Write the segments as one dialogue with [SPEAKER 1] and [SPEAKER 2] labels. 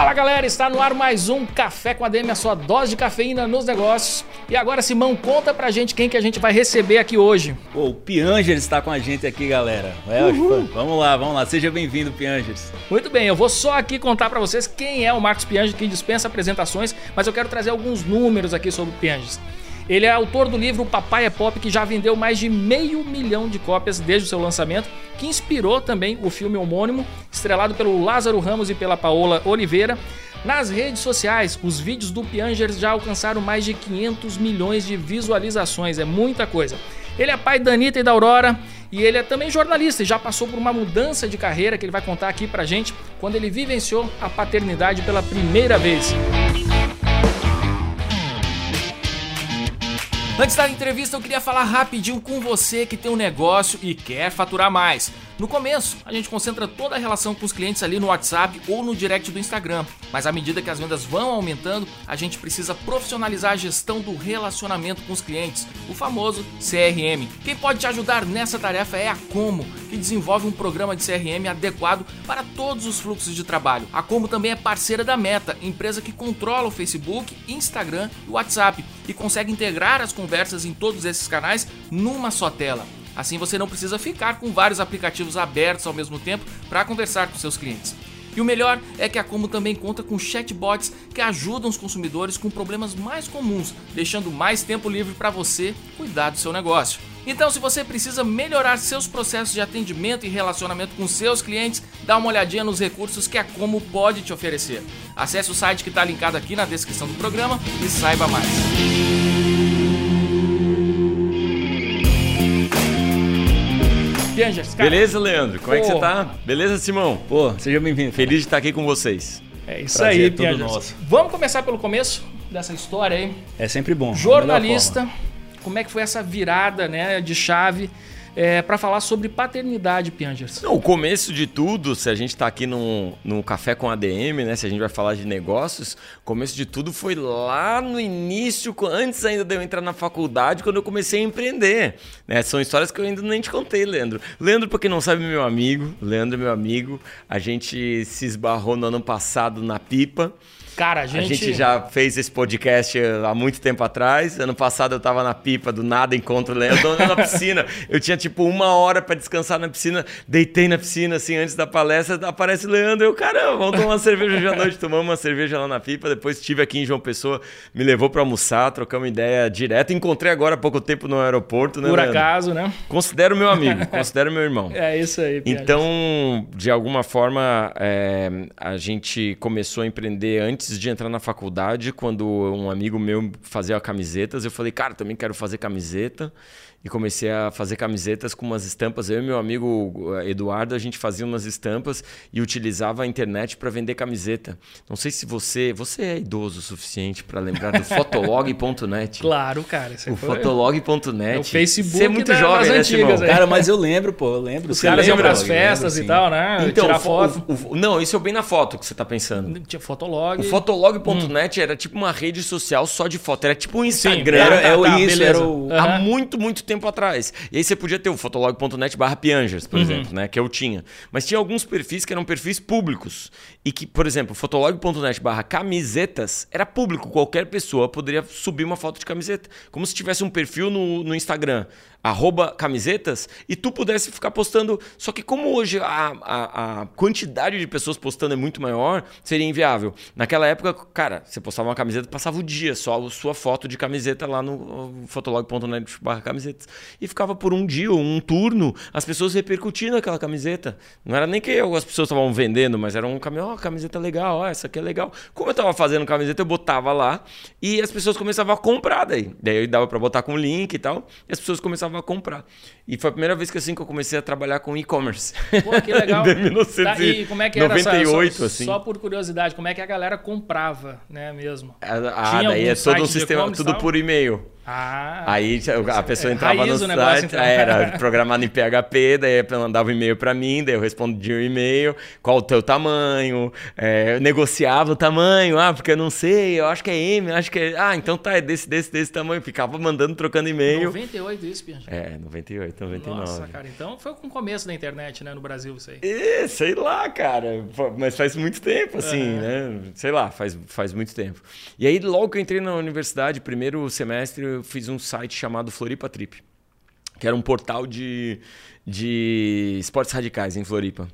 [SPEAKER 1] Fala galera, está no ar mais um Café com a DM, a sua dose de cafeína nos negócios. E agora, Simão, conta pra gente quem que a gente vai receber aqui hoje.
[SPEAKER 2] Pô, o Piangers está com a gente aqui, galera. É, vamos lá, vamos lá. Seja bem-vindo, Piangers.
[SPEAKER 1] Muito bem, eu vou só aqui contar pra vocês quem é o Marcos Piangers, que dispensa apresentações, mas eu quero trazer alguns números aqui sobre o Piangers. Ele é autor do livro Papai é Pop, que já vendeu mais de meio milhão de cópias desde o seu lançamento, que inspirou também o filme homônimo, estrelado pelo Lázaro Ramos e pela Paola Oliveira. Nas redes sociais, os vídeos do Piangers já alcançaram mais de 500 milhões de visualizações, é muita coisa. Ele é pai da Anitta e da Aurora e ele é também jornalista e já passou por uma mudança de carreira que ele vai contar aqui pra gente quando ele vivenciou a paternidade pela primeira vez. Antes da entrevista, eu queria falar rapidinho com você que tem um negócio e quer faturar mais. No começo, a gente concentra toda a relação com os clientes ali no WhatsApp ou no direct do Instagram, mas à medida que as vendas vão aumentando, a gente precisa profissionalizar a gestão do relacionamento com os clientes, o famoso CRM. Quem pode te ajudar nessa tarefa é a Como, que desenvolve um programa de CRM adequado para todos os fluxos de trabalho. A Como também é parceira da Meta, empresa que controla o Facebook, Instagram e WhatsApp e consegue integrar as conversas em todos esses canais numa só tela. Assim você não precisa ficar com vários aplicativos abertos ao mesmo tempo para conversar com seus clientes. E o melhor é que a Como também conta com chatbots que ajudam os consumidores com problemas mais comuns, deixando mais tempo livre para você cuidar do seu negócio. Então, se você precisa melhorar seus processos de atendimento e relacionamento com seus clientes, dá uma olhadinha nos recursos que a Como pode te oferecer. Acesse o site que está linkado aqui na descrição do programa e saiba mais.
[SPEAKER 2] Piangers, cara. Beleza, Leandro? Como Pô. é que você tá? Beleza, Simão? Pô, seja bem-vindo. Feliz de estar aqui com vocês.
[SPEAKER 1] É isso Prazer, aí, Piangers. Nosso. Vamos começar pelo começo dessa história aí.
[SPEAKER 2] É sempre bom.
[SPEAKER 1] Jornalista, como é que foi essa virada né, de chave é, para falar sobre paternidade, Piangers.
[SPEAKER 2] O começo de tudo, se a gente está aqui no, no Café com ADM, né? Se a gente vai falar de negócios, começo de tudo foi lá no início, antes ainda de eu entrar na faculdade, quando eu comecei a empreender. Né? São histórias que eu ainda nem te contei, Leandro. Leandro, para quem não sabe, meu amigo. Leandro, meu amigo. A gente se esbarrou no ano passado na pipa.
[SPEAKER 1] Cara, a gente...
[SPEAKER 2] a gente já fez esse podcast há muito tempo atrás. Ano passado eu tava na pipa do nada, encontro o Leandro na piscina. Eu tinha tipo uma hora para descansar na piscina, deitei na piscina assim antes da palestra, aparece o Leandro. Eu, caramba, vamos tomar uma cerveja hoje à noite. Tomamos uma cerveja lá na pipa. Depois estive aqui em João Pessoa, me levou para almoçar, trocamos ideia direto. Encontrei agora há pouco tempo no aeroporto, né?
[SPEAKER 1] Por
[SPEAKER 2] Leandro?
[SPEAKER 1] acaso, né?
[SPEAKER 2] Considero meu amigo, considero meu irmão.
[SPEAKER 1] É isso aí.
[SPEAKER 2] Piadas. Então, de alguma forma, é, a gente começou a empreender antes de entrar na faculdade, quando um amigo meu fazia camisetas, eu falei, cara, também quero fazer camiseta e comecei a fazer camisetas com umas estampas. Eu e meu amigo eh, Eduardo, a gente fazia umas estampas e utilizava a internet para vender camiseta. Não sei se você, você é idoso o suficiente para lembrar do fotolog.net.
[SPEAKER 1] Claro, cara.
[SPEAKER 2] O foi... fotolog.net. É
[SPEAKER 1] o Facebook
[SPEAKER 2] Você é muito jovem, né, Simão?
[SPEAKER 3] Cara, mas eu lembro, pô, eu lembro.
[SPEAKER 1] Os caras iam para as festas lembro, e tal, né?
[SPEAKER 2] Então, Tirar foto. O, o, não, isso é bem na foto que você tá pensando.
[SPEAKER 1] Tinha Fotolog.
[SPEAKER 2] O fotolog.net hum. era tipo uma rede social só de foto. Era tipo um Instagram.
[SPEAKER 1] Sim, era, é, o tá, isso, era o...
[SPEAKER 2] Uhum. Há muito, muito tempo atrás. E aí você podia ter o fotolog.net barra Piangers, por uhum. exemplo, né? Que eu tinha. Mas tinha alguns perfis que eram perfis públicos. E que, por exemplo, fotolog.net barra camisetas era público. Qualquer pessoa poderia subir uma foto de camiseta. Como se tivesse um perfil no, no Instagram arroba camisetas e tu pudesse ficar postando. Só que como hoje a, a, a, quantidade de pessoas postando é muito maior, seria inviável. Naquela época, cara, você postava uma camiseta, passava o dia só a sua foto de camiseta lá no fotolog.net barra camisetas. E ficava por um dia, um turno, as pessoas repercutindo aquela camiseta. Não era nem que as pessoas estavam vendendo, mas era um caminhão, ó, oh, camiseta legal, ó, essa aqui é legal. Como eu estava fazendo camiseta, eu botava lá e as pessoas começavam a comprar daí. Daí dava para botar com link e tal, e as pessoas começavam a comprar. E foi a primeira vez que assim que eu comecei a trabalhar com e-commerce.
[SPEAKER 1] Pô, que legal.
[SPEAKER 2] em 1998,
[SPEAKER 1] tá, como é que era
[SPEAKER 2] 98,
[SPEAKER 1] só,
[SPEAKER 2] assim.
[SPEAKER 1] Só por curiosidade, como é que a galera comprava, né, mesmo?
[SPEAKER 2] Ah, Tinha daí é todo um sistema, tudo por e-mail.
[SPEAKER 1] Ah,
[SPEAKER 2] Aí a pessoa
[SPEAKER 1] é
[SPEAKER 2] entrava no site,
[SPEAKER 1] então.
[SPEAKER 2] era programado em PHP, daí mandava um e-mail pra mim, daí eu respondia o e-mail, qual o teu tamanho, é, eu negociava o tamanho, ah, porque eu não sei, eu acho que é M, acho que é... Ah, então tá, é desse, desse, desse tamanho. Ficava mandando, trocando e-mail.
[SPEAKER 1] 98 isso, Piange.
[SPEAKER 2] É, 98, 99.
[SPEAKER 1] Nossa, cara, então foi com o começo da internet, né, no Brasil, isso aí.
[SPEAKER 2] É, sei lá, cara. Mas faz muito tempo, assim, né? Sei lá, faz, faz muito tempo. E aí, logo que eu entrei na universidade, primeiro semestre, eu fiz um site chamado Floripa Trip, que era um portal de, de esportes radicais em Floripa.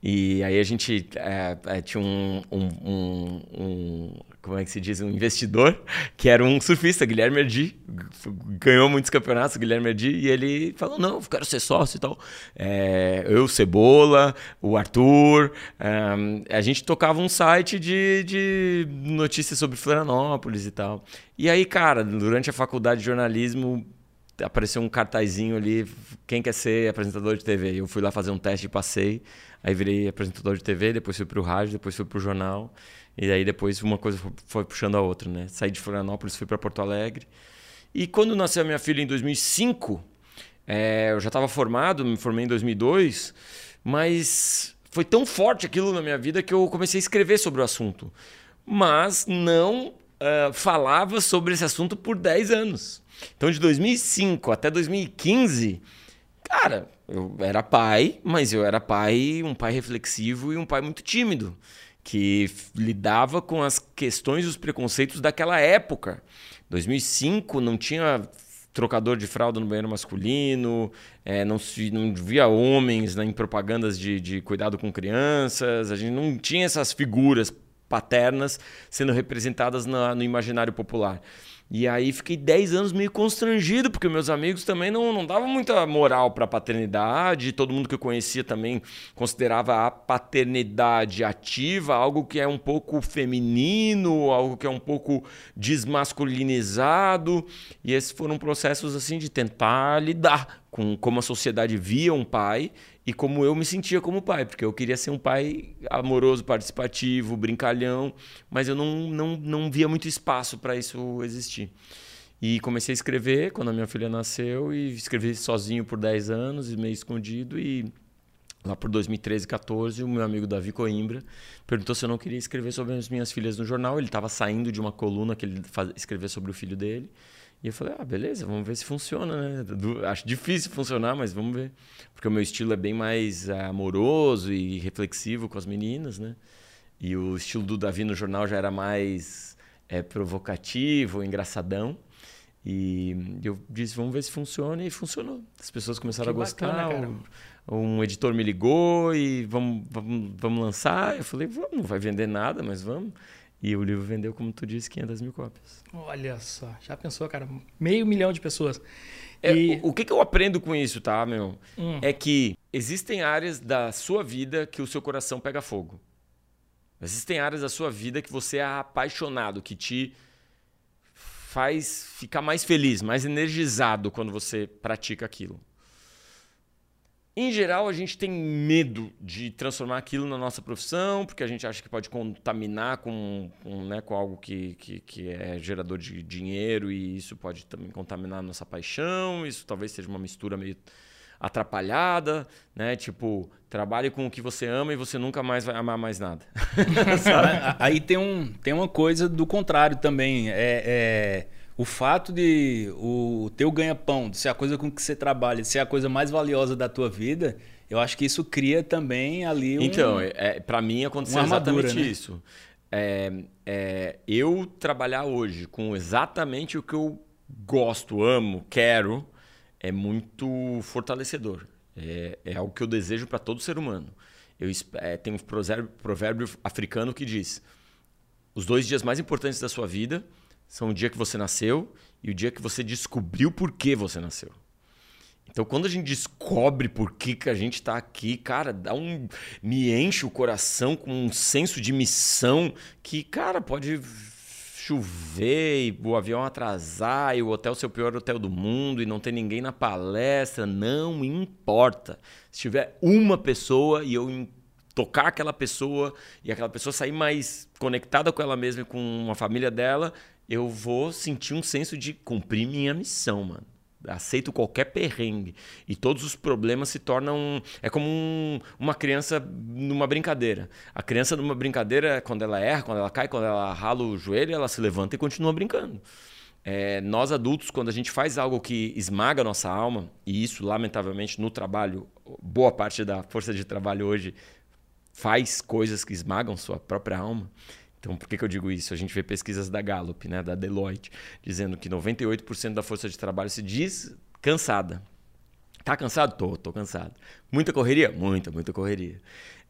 [SPEAKER 2] E aí a gente é, é, tinha um, um, um- um- Como é que se diz? Um investidor, que era um surfista, Guilherme Erdi. Ganhou muitos campeonatos, Guilherme Erdi, e ele falou: não, eu quero ser sócio e tal. É, eu, Cebola, o Arthur. é, a gente tocava um site de, de notícias sobre Florianópolis e tal. E aí, cara, durante a faculdade de jornalismo, apareceu um cartazinho ali, quem quer ser apresentador de TV? Eu fui lá fazer um teste e passei, aí virei apresentador de TV, depois fui pro rádio, depois fui pro jornal, e aí depois uma coisa foi- puxando a outra, né? Saí de Florianópolis, fui para Porto Alegre. E quando nasceu minha filha em 2005, é, eu já estava formado, me formei em 2002, mas foi tão forte aquilo na minha vida que eu comecei a escrever sobre o assunto. Mas não ah, falava sobre esse assunto por 10 anos. Então, de 2005 até 2015, cara, eu era pai, mas eu era pai, um pai reflexivo e um pai muito tímido, que lidava com as questões e os preconceitos daquela época. 2005 não tinha trocador de fralda no banheiro masculino, eh, não, se, não via homens né, em propagandas de, de cuidado com crianças, a gente não tinha essas figuras paternas sendo representadas na- no imaginário popular. E aí fiquei 10 anos meio constrangido, porque meus amigos também não, não davam muita moral para a paternidade, todo mundo que eu conhecia também considerava a paternidade ativa algo que é um pouco feminino, algo que é um pouco desmasculinizado. E esses foram processos assim de tentar lidar com como a sociedade via um pai e como eu me sentia como pai, porque eu queria ser um pai amoroso, participativo, brincalhão, mas eu não, não, não via muito espaço para isso existir. E comecei a escrever quando a minha filha nasceu e escrevi sozinho por 10 anos, meio escondido e lá por 2013, 14, o meu amigo Davi Coimbra perguntou se eu não queria escrever sobre as minhas filhas no jornal. Ele estava saindo de uma coluna que ele escrevia sobre o filho dele. E eu falei, ah, beleza, vamos ver se funciona, né? Acho difícil funcionar, mas vamos ver. Porque o meu estilo é bem mais amoroso e reflexivo com as meninas, né? E o estilo do Davi no jornal já era mais eh, provocativo, engraçadão. E eu disse, vamos ver se funciona, e funcionou. As pessoas começaram
[SPEAKER 1] Que
[SPEAKER 2] a gostar.
[SPEAKER 1] bacana,
[SPEAKER 2] um, um editor me ligou e vamos, vamos, vamos lançar. Eu falei, vamos, não vai vender nada, mas vamos. E o livro vendeu, como tu disse, 500 mil cópias.
[SPEAKER 1] Olha só, já pensou, cara? Meio milhão de pessoas.
[SPEAKER 2] É,
[SPEAKER 1] E-
[SPEAKER 2] o, o que, que eu aprendo com isso, tá, meu?
[SPEAKER 1] Hum.
[SPEAKER 2] É que existem áreas da sua vida que o seu coração pega fogo. Existem áreas da sua vida que você é apaixonado, que te faz ficar mais feliz, mais energizado quando você pratica aquilo. Em geral, a gente tem medo de transformar aquilo na nossa profissão, porque a gente acha que pode contaminar com, com, né, com algo que, que, que é gerador de dinheiro e isso pode também contaminar a nossa paixão. Isso talvez seja uma mistura meio atrapalhada, né? Tipo, trabalhe com o que você ama e você nunca mais vai amar mais nada.
[SPEAKER 3] Aí tem, um, tem uma coisa do contrário também. É, é o fato de o teu ganha-pão, de ser a coisa com que você trabalha, de ser a coisa mais valiosa da tua vida, eu acho que isso cria também ali um...
[SPEAKER 2] Então, é, é, para mim aconteceu
[SPEAKER 3] armadura,
[SPEAKER 2] exatamente
[SPEAKER 3] né?
[SPEAKER 2] isso. É, é, eu trabalhar hoje com exatamente o que eu gosto, amo, quero, é muito fortalecedor. É, é algo que eu desejo para todo ser humano. Eu, é, tem um provérbio, provérbio africano que diz: os dois dias mais importantes da sua vida são o dia que você nasceu e o dia que você descobriu por que você nasceu. Então, quando a gente descobre por que, que a gente está aqui, cara, dá um. me enche o coração com um senso de missão que, cara, pode chover e o avião atrasar e o hotel ser o pior hotel do mundo e não ter ninguém na palestra. Não importa. Se tiver uma pessoa e eu tocar aquela pessoa e aquela pessoa sair mais conectada com ela mesma e com a família dela, eu vou sentir um senso de cumprir minha missão, mano. Aceito qualquer perrengue. E todos os problemas se tornam. É como um, uma criança numa brincadeira. A criança numa brincadeira, quando ela erra, quando ela cai, quando ela rala o joelho, ela se levanta e continua brincando. É, nós adultos, quando a gente faz algo que esmaga a nossa alma, e isso, lamentavelmente, no trabalho, boa parte da força de trabalho hoje faz coisas que esmagam sua própria alma. Então, por que, que eu digo isso? A gente vê pesquisas da Gallup, né, da Deloitte, dizendo que 98% da força de trabalho se diz cansada. Tá cansado? Tô, tô cansado. Muita correria? Muita, muita correria.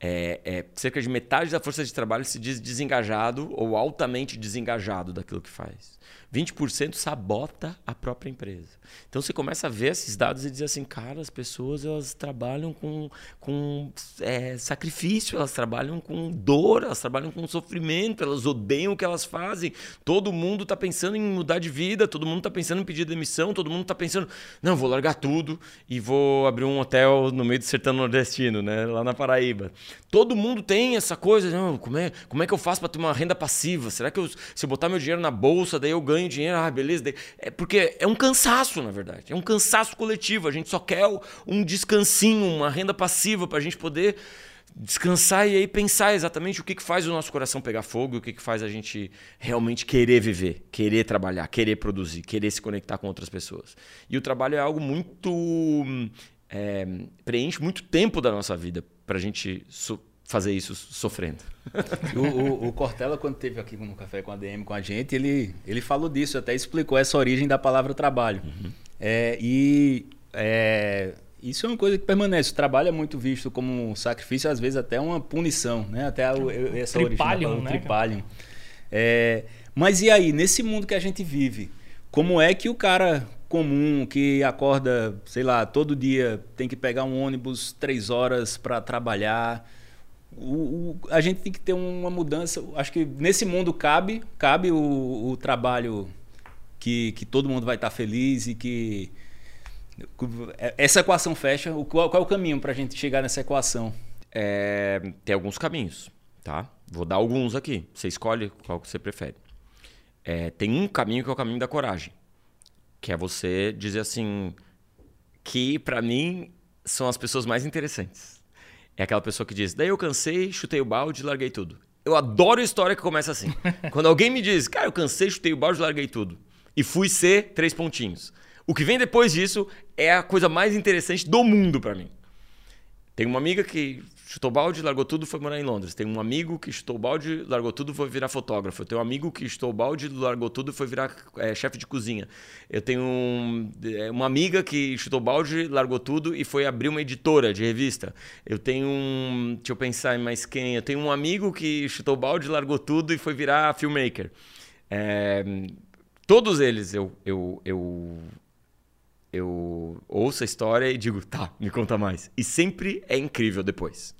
[SPEAKER 2] É, é, cerca de metade da força de trabalho se diz desengajado ou altamente desengajado daquilo que faz. 20% sabota a própria empresa. Então você começa a ver esses dados e dizer assim, cara, as pessoas elas trabalham com, com é, sacrifício, elas trabalham com dor, elas trabalham com sofrimento, elas odeiam o que elas fazem. Todo mundo está pensando em mudar de vida, todo mundo está pensando em pedir demissão, todo mundo está pensando, não, vou largar tudo e vou abrir um hotel no meio do sertão nordestino, né, lá na Paraíba. Todo mundo tem essa coisa, não, como é, como é que eu faço para ter uma renda passiva? Será que eu, se eu botar meu dinheiro na bolsa, daí eu ganho dinheiro, ah, beleza. É porque é um cansaço, na verdade. É um cansaço coletivo. A gente só quer um descansinho, uma renda passiva para a gente poder descansar e aí pensar exatamente o que, que faz o nosso coração pegar fogo e o que, que faz a gente realmente querer viver, querer trabalhar, querer produzir, querer se conectar com outras pessoas. E o trabalho é algo muito. É, preenche muito tempo da nossa vida para a gente fazer isso sofrendo.
[SPEAKER 3] O, o, o, Cortella, quando teve aqui no Café com a DM com a gente, ele, ele falou disso, até explicou essa origem da palavra trabalho. Uhum. É, e é, isso é uma coisa que permanece. O trabalho é muito visto como um sacrifício, às vezes até uma punição, né? Até a, essa
[SPEAKER 1] tripalium,
[SPEAKER 3] origem
[SPEAKER 1] né?
[SPEAKER 3] tripalium. É, mas e aí, nesse mundo que a gente vive, como é que o cara comum que acorda, sei lá, todo dia tem que pegar um ônibus três horas para trabalhar o, o, a gente tem que ter uma mudança. Acho que nesse mundo cabe, cabe o, o trabalho que, que todo mundo vai estar feliz e que essa equação fecha. O, qual, qual é o caminho para a gente chegar nessa equação?
[SPEAKER 2] É, tem alguns caminhos, tá? Vou dar alguns aqui. Você escolhe qual que você prefere. É, tem um caminho que é o caminho da coragem, que é você dizer assim que para mim são as pessoas mais interessantes. É aquela pessoa que diz: Daí eu cansei, chutei o balde e larguei tudo. Eu adoro história que começa assim. Quando alguém me diz, cara, eu cansei, chutei o balde e larguei tudo. E fui ser três pontinhos. O que vem depois disso é a coisa mais interessante do mundo para mim. Tem uma amiga que chutou balde, largou tudo foi morar em Londres. Tem um amigo que chutou balde, largou tudo foi virar fotógrafo. Eu tenho um amigo que chutou balde, largou tudo foi virar é, chefe de cozinha. Eu tenho um, é, uma amiga que chutou balde, largou tudo e foi abrir uma editora de revista. Eu tenho um. Deixa eu pensar em mais quem. Eu tenho um amigo que chutou balde, largou tudo e foi virar filmmaker. É, todos eles eu, eu, eu eu ouço a história e digo, tá, me conta mais. E sempre é incrível depois.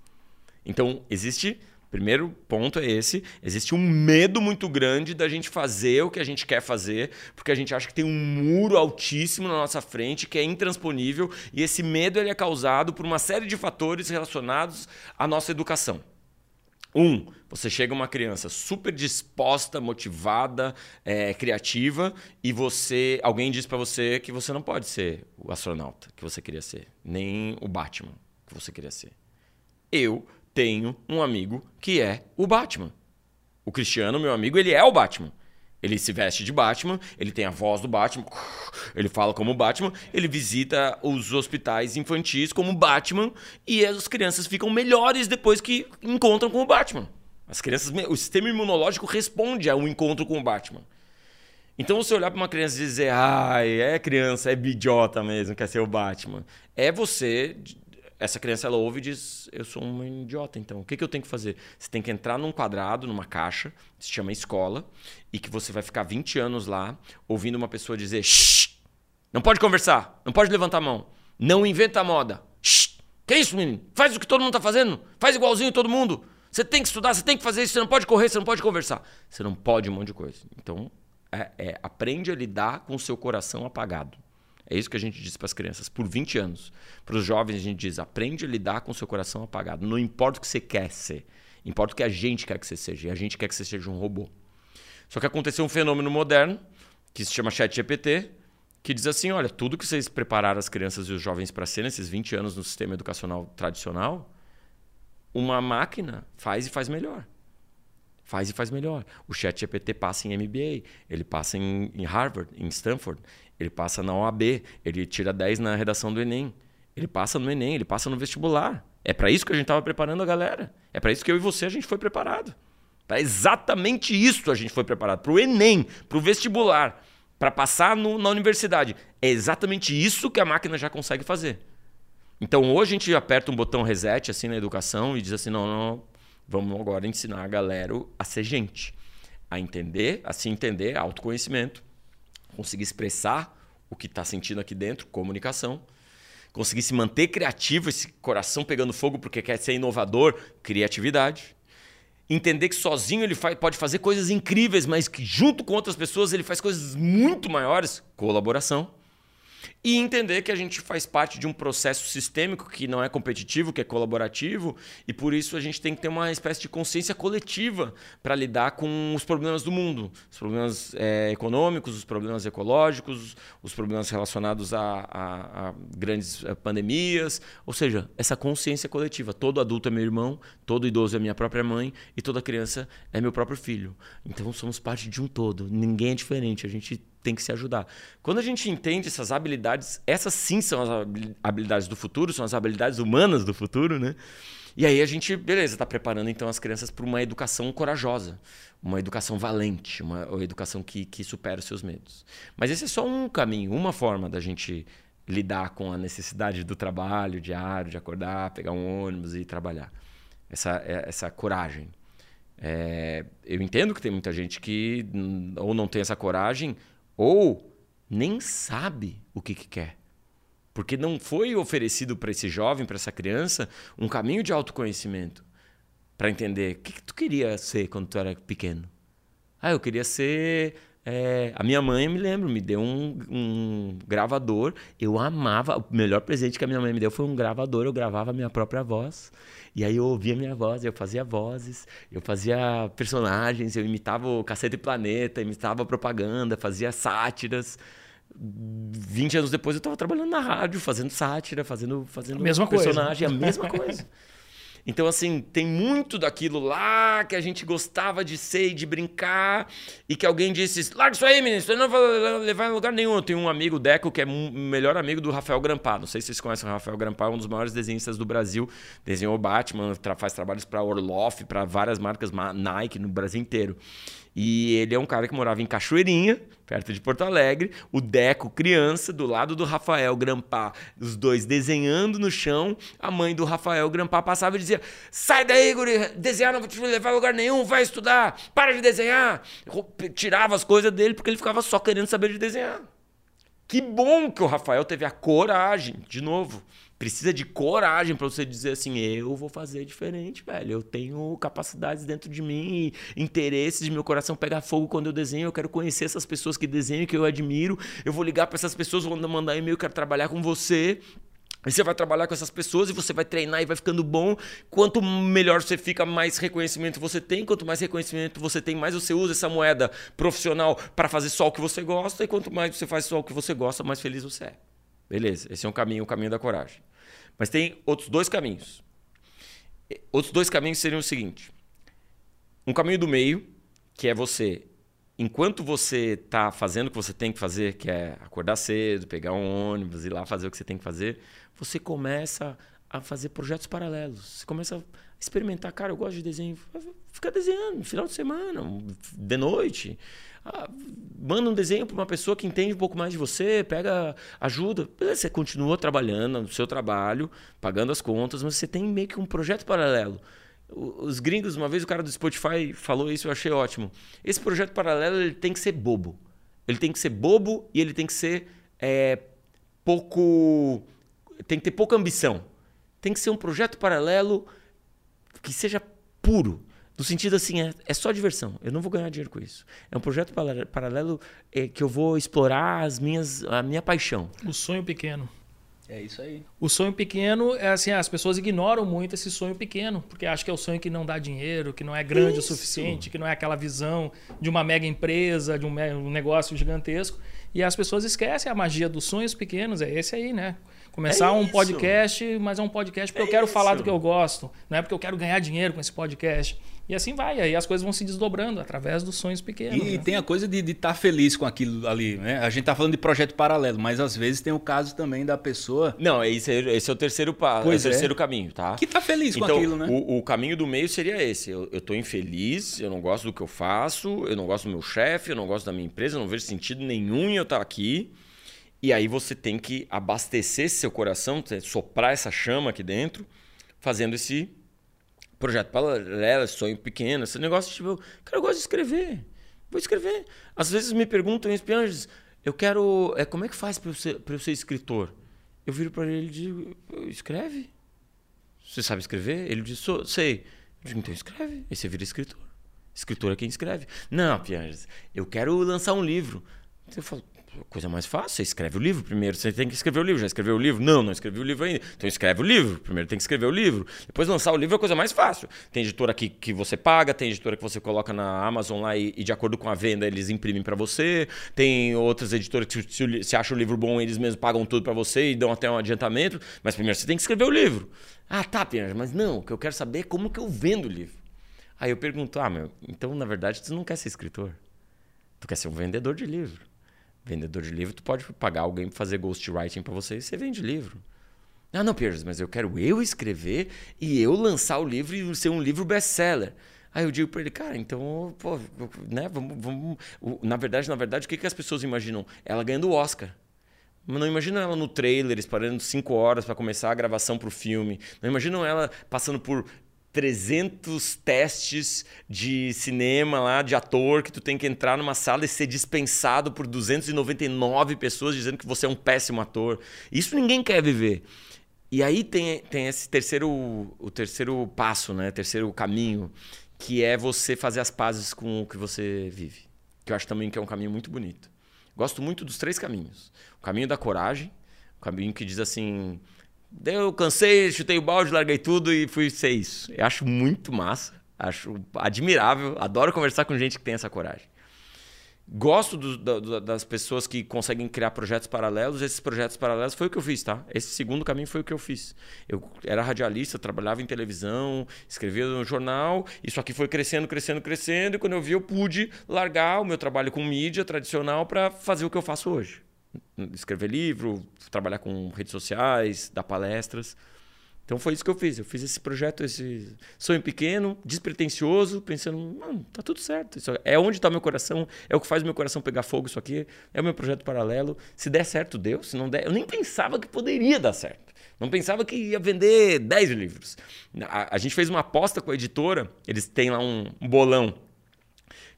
[SPEAKER 2] Então, existe. Primeiro ponto é esse: existe um medo muito grande da gente fazer o que a gente quer fazer, porque a gente acha que tem um muro altíssimo na nossa frente que é intransponível, e esse medo ele é causado por uma série de fatores relacionados à nossa educação. Um, você chega uma criança super disposta, motivada, é, criativa, e você, alguém diz para você que você não pode ser o astronauta que você queria ser, nem o Batman que você queria ser. Eu tenho um amigo que é o Batman. O Cristiano, meu amigo, ele é o Batman. Ele se veste de Batman, ele tem a voz do Batman, ele fala como Batman, ele visita os hospitais infantis como Batman e as crianças ficam melhores depois que encontram com o Batman. As crianças, o sistema imunológico responde ao encontro com o Batman. Então você olhar para uma criança e dizer, ai, é criança, é idiota mesmo, quer ser o Batman. É você essa criança ela ouve e diz: Eu sou um idiota, então. O que, que eu tenho que fazer? Você tem que entrar num quadrado, numa caixa, que se chama escola, e que você vai ficar 20 anos lá ouvindo uma pessoa dizer: Shh! Não pode conversar, não pode levantar a mão, não inventa moda. Shh! Que isso, menino? Faz o que todo mundo está fazendo, faz igualzinho todo mundo. Você tem que estudar, você tem que fazer isso, você não pode correr, você não pode conversar. Você não pode um monte de coisa. Então, é, é, aprende a lidar com o seu coração apagado. É isso que a gente diz para as crianças por 20 anos. Para os jovens, a gente diz: aprende a lidar com o seu coração apagado. Não importa o que você quer ser, importa o que a gente quer que você seja. E a gente quer que você seja um robô. Só que aconteceu um fenômeno moderno, que se chama ChatGPT, que diz assim: olha, tudo que vocês prepararam as crianças e os jovens para ser nesses 20 anos no sistema educacional tradicional, uma máquina faz e faz melhor. Faz e faz melhor. O chat GPT passa em MBA, ele passa em, em Harvard, em Stanford, ele passa na OAB, ele tira 10 na redação do Enem. Ele passa no Enem, ele passa no vestibular. É para isso que a gente estava preparando a galera. É para isso que eu e você a gente foi preparado. Para exatamente isso a gente foi preparado. Para o Enem, para o vestibular, para passar no, na universidade. É exatamente isso que a máquina já consegue fazer. Então hoje a gente aperta um botão reset assim na educação e diz assim: não, não, vamos agora ensinar a galera a ser gente, a entender, a se entender, autoconhecimento, conseguir expressar o que está sentindo aqui dentro, comunicação, conseguir se manter criativo, esse coração pegando fogo porque quer ser inovador, criatividade. Entender que sozinho ele pode fazer coisas incríveis, mas que junto com outras pessoas ele faz coisas muito maiores, colaboração. E entender que a gente faz parte de um processo sistêmico que não é competitivo, que é colaborativo, e por isso a gente tem que ter uma espécie de consciência coletiva para lidar com os problemas do mundo, os problemas é, econômicos, os problemas ecológicos, os problemas relacionados a, a, a grandes eh, pandemias. Ou seja, essa consciência coletiva. Todo adulto é meu irmão, todo idoso é minha própria mãe e toda criança é meu próprio filho. Então somos parte de um todo. Ninguém é diferente. A gente tem que se ajudar. Quando a gente entende essas habilidades, essas sim são as habilidades do futuro, são as habilidades humanas do futuro, né? E aí a gente, beleza, está preparando então as crianças para uma educação corajosa, uma educação valente, uma, uma educação que, que supera os seus medos. Mas esse é só um caminho, uma forma da gente lidar com a necessidade do trabalho diário, de acordar, pegar um ônibus e trabalhar. Essa, é, essa coragem. É, eu entendo que tem muita gente que ou não tem essa coragem ou nem sabe o que, que quer. Porque não foi oferecido para esse jovem, para essa criança, um caminho de autoconhecimento para entender o que, que tu queria ser quando tu era pequeno. Ah, eu queria ser é, a minha mãe, me lembro, me deu um, um, gravador. Eu amava. O melhor presente que a minha mãe me deu foi um gravador. Eu gravava a minha própria voz. E aí eu ouvia minha voz, eu fazia vozes, eu fazia personagens, eu imitava o Cacete Planeta, imitava propaganda, fazia sátiras. 20 anos depois eu estava trabalhando na rádio, fazendo sátira, fazendo, fazendo
[SPEAKER 1] a mesma
[SPEAKER 2] personagem,
[SPEAKER 1] coisa.
[SPEAKER 2] a mesma coisa. Então, assim, tem muito daquilo lá que a gente gostava de ser e de brincar, e que alguém disse: larga isso aí, menino, isso não vai levar em lugar nenhum. Eu tenho um amigo, Deco, que é o melhor amigo do Rafael Grampá. Não sei se vocês conhecem o Rafael Grampá, é um dos maiores desenhistas do Brasil. Desenhou Batman, faz trabalhos para Orloff, para várias marcas Nike no Brasil inteiro. E ele é um cara que morava em Cachoeirinha, perto de Porto Alegre. O Deco, criança, do lado do Rafael Grampá, os dois desenhando no chão. A mãe do Rafael Grampá passava e dizia: Sai daí, guri, desenhar não vai te levar a lugar nenhum, vai estudar, para de desenhar. Tirava as coisas dele porque ele ficava só querendo saber de desenhar. Que bom que o Rafael teve a coragem, de novo, Precisa de coragem para você dizer assim: eu vou fazer diferente, velho. Eu tenho capacidades dentro de mim, interesses, meu coração pega fogo quando eu desenho. Eu quero conhecer essas pessoas que desenham, que eu admiro. Eu vou ligar para essas pessoas, vou mandar e-mail, quero trabalhar com você. Aí você vai trabalhar com essas pessoas e você vai treinar e vai ficando bom. Quanto melhor você fica, mais reconhecimento você tem. Quanto mais reconhecimento você tem, mais você usa essa moeda profissional para fazer só o que você gosta. E quanto mais você faz só o que você gosta, mais feliz você é. Beleza, esse é um caminho, o caminho da coragem. Mas tem outros dois caminhos. Outros dois caminhos seriam o seguinte: um caminho do meio, que é você, enquanto você está fazendo o que você tem que fazer, que é acordar cedo, pegar um ônibus, ir lá fazer o que você tem que fazer, você começa a fazer projetos paralelos. Você começa a experimentar, cara, eu gosto de desenho, fica desenhando final de semana, de noite. Manda um desenho para uma pessoa que entende um pouco mais de você, pega ajuda. Você continua trabalhando no seu trabalho, pagando as contas, mas você tem meio que um projeto paralelo. Os gringos, uma vez o cara do Spotify falou isso, eu achei ótimo. Esse projeto paralelo ele tem que ser bobo. Ele tem que ser bobo e ele tem que ser é, pouco. Tem que ter pouca ambição. Tem que ser um projeto paralelo que seja puro. No sentido assim, é, é só diversão. Eu não vou ganhar dinheiro com isso. É um projeto paralelo é, que eu vou explorar as minhas, a minha paixão.
[SPEAKER 1] O sonho pequeno.
[SPEAKER 3] É isso aí.
[SPEAKER 1] O sonho pequeno é assim, as pessoas ignoram muito esse sonho pequeno, porque acham que é o sonho que não dá dinheiro, que não é grande Isso. o suficiente, que não é aquela visão de uma mega empresa, de um, um negócio gigantesco. E as pessoas esquecem a magia dos sonhos pequenos, é esse aí, né? Começar é um podcast, mas é um podcast porque é eu quero isso. falar do que eu gosto, não é porque eu quero ganhar dinheiro com esse podcast. E assim vai, aí as coisas vão se desdobrando através dos sonhos pequenos.
[SPEAKER 3] E, né? tem a coisa de estar tá feliz com aquilo ali, né? A gente tá falando de projeto paralelo, mas às vezes tem o caso também da pessoa.
[SPEAKER 2] Não, esse é, esse é o terceiro passo, é o terceiro é. caminho, tá?
[SPEAKER 3] Que tá feliz
[SPEAKER 2] então,
[SPEAKER 3] com aquilo, né?
[SPEAKER 2] O, o, caminho do meio seria esse. Eu, eu tô infeliz, eu não gosto do que eu faço, eu não gosto do meu chefe, eu não gosto da minha empresa, eu não vejo sentido nenhum em eu estar aqui. E aí você tem que abastecer seu coração, soprar essa chama aqui dentro, fazendo esse projeto paralelo, sonho pequeno, esse negócio tipo, cara, eu gosto de escrever. Vou escrever. Às vezes me perguntam em eu quero, é como é que faz para eu ser, eu ser escritor? Eu viro para ele e digo, escreve. Você sabe escrever? Ele diz, sei. Eu digo, então escreve. Aí você vira escritor. Escritor é quem escreve. Não, Pianges, eu quero lançar um livro. Você fala, coisa mais fácil, você escreve o livro primeiro, você tem que escrever o livro. Já escreveu o livro? Não, não escrevi o livro ainda. Então escreve o livro, primeiro tem que escrever o livro. Depois lançar o livro é a coisa mais fácil. Tem editora aqui que você paga, tem editora que você coloca na Amazon lá e, e de acordo com a venda eles imprimem para você. Tem outras editoras que se, se acha o livro bom, eles mesmos pagam tudo para você e dão até um adiantamento. Mas primeiro você tem que escrever o livro. Ah, tá, Pina, mas não, o que eu quero saber é como que eu vendo o livro. Aí eu pergunto, ah, meu, então na verdade tu não quer ser escritor. Tu quer ser um vendedor de livro. Vendedor de livro, tu pode pagar alguém para fazer ghostwriting para você e você vende livro. Ah, não, Piers, mas eu quero eu escrever e eu lançar o livro e ser um livro best-seller. Aí eu digo para ele, cara, então, pô, né, vamos, vamos. Na verdade, na verdade, o que, que as pessoas imaginam? Ela ganhando o Oscar. Não imaginam ela no trailer, esperando cinco horas para começar a gravação para o filme. Não imaginam ela passando por 300 testes de cinema lá, de ator, que tu tem que entrar numa sala e ser dispensado por 299 pessoas dizendo que você é um péssimo ator. Isso ninguém quer viver. E aí tem, tem esse terceiro, o terceiro passo, né? Terceiro caminho, que é você fazer as pazes com o que você vive. Que eu acho também que é um caminho muito bonito. Gosto muito dos três caminhos. O caminho da coragem, o caminho que diz assim, eu cansei, chutei o balde, larguei tudo e fui ser isso. Eu acho muito massa, acho admirável, adoro conversar com gente que tem essa coragem. Gosto do, do, das pessoas que conseguem criar projetos paralelos. Esses projetos paralelos foi o que eu fiz, tá? Esse segundo caminho foi o que eu fiz. Eu era radialista, trabalhava em televisão, escrevia no jornal. Isso aqui foi crescendo, crescendo, crescendo. E quando eu vi, eu pude largar o meu trabalho com mídia tradicional para fazer o que eu faço hoje escrever livro, trabalhar com redes sociais, dar palestras. Então foi isso que eu fiz. Eu fiz esse projeto, esse sonho pequeno, despretensioso, pensando, mano, tá tudo certo. Isso é onde está meu coração, é o que faz meu coração pegar fogo. Isso aqui é o meu projeto paralelo. Se der certo, deu. Se não der, eu nem pensava que poderia dar certo. Não pensava que ia vender 10 livros. A, a gente fez uma aposta com a editora, eles têm lá um, um bolão.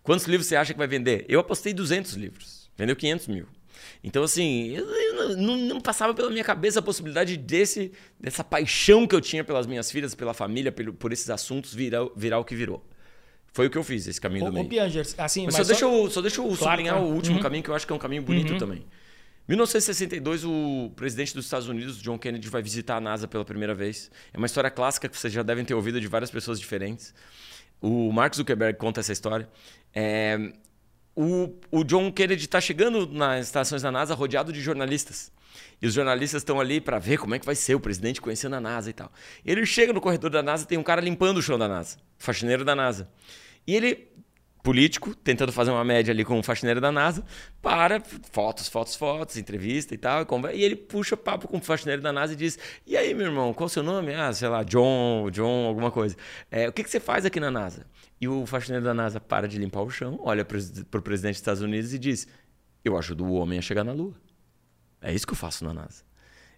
[SPEAKER 2] Quantos livros você acha que vai vender? Eu apostei 200 livros. Vendeu 500 mil. Então, assim, eu, eu não, não, passava pela minha cabeça a possibilidade desse, dessa paixão que eu tinha pelas minhas filhas, pela família, por, por esses assuntos virar, virar o que virou. Foi o que eu fiz, esse caminho o, do meio.
[SPEAKER 1] Assim,
[SPEAKER 2] mas, mas só, só, deixa eu, só deixa eu claro, sublinhar claro. o último uhum. caminho, que eu acho que é um caminho bonito uhum. também. 1962, o presidente dos Estados Unidos, John Kennedy, vai visitar a NASA pela primeira vez. É uma história clássica que vocês já devem ter ouvido de várias pessoas diferentes. O Mark Zuckerberg conta essa história. É, o, o John Kennedy está chegando nas estações da NASA rodeado de jornalistas. E os jornalistas estão ali para ver como é que vai ser o presidente conhecendo a NASA e tal. Ele chega no corredor da NASA, tem um cara limpando o chão da NASA, faxineiro da NASA. E ele político, tentando fazer uma média ali com o faxineiro da NASA, para fotos, fotos, fotos, entrevista e tal, e ele puxa papo com o faxineiro da NASA e diz: E aí, meu irmão, qual o seu nome? Ah, sei lá, John, John, alguma coisa. É, o que, que você faz aqui na NASA? E o faxineiro da NASA para de limpar o chão, olha para o presidente dos Estados Unidos e diz: Eu ajudo o homem a chegar na Lua. É isso que eu faço na NASA.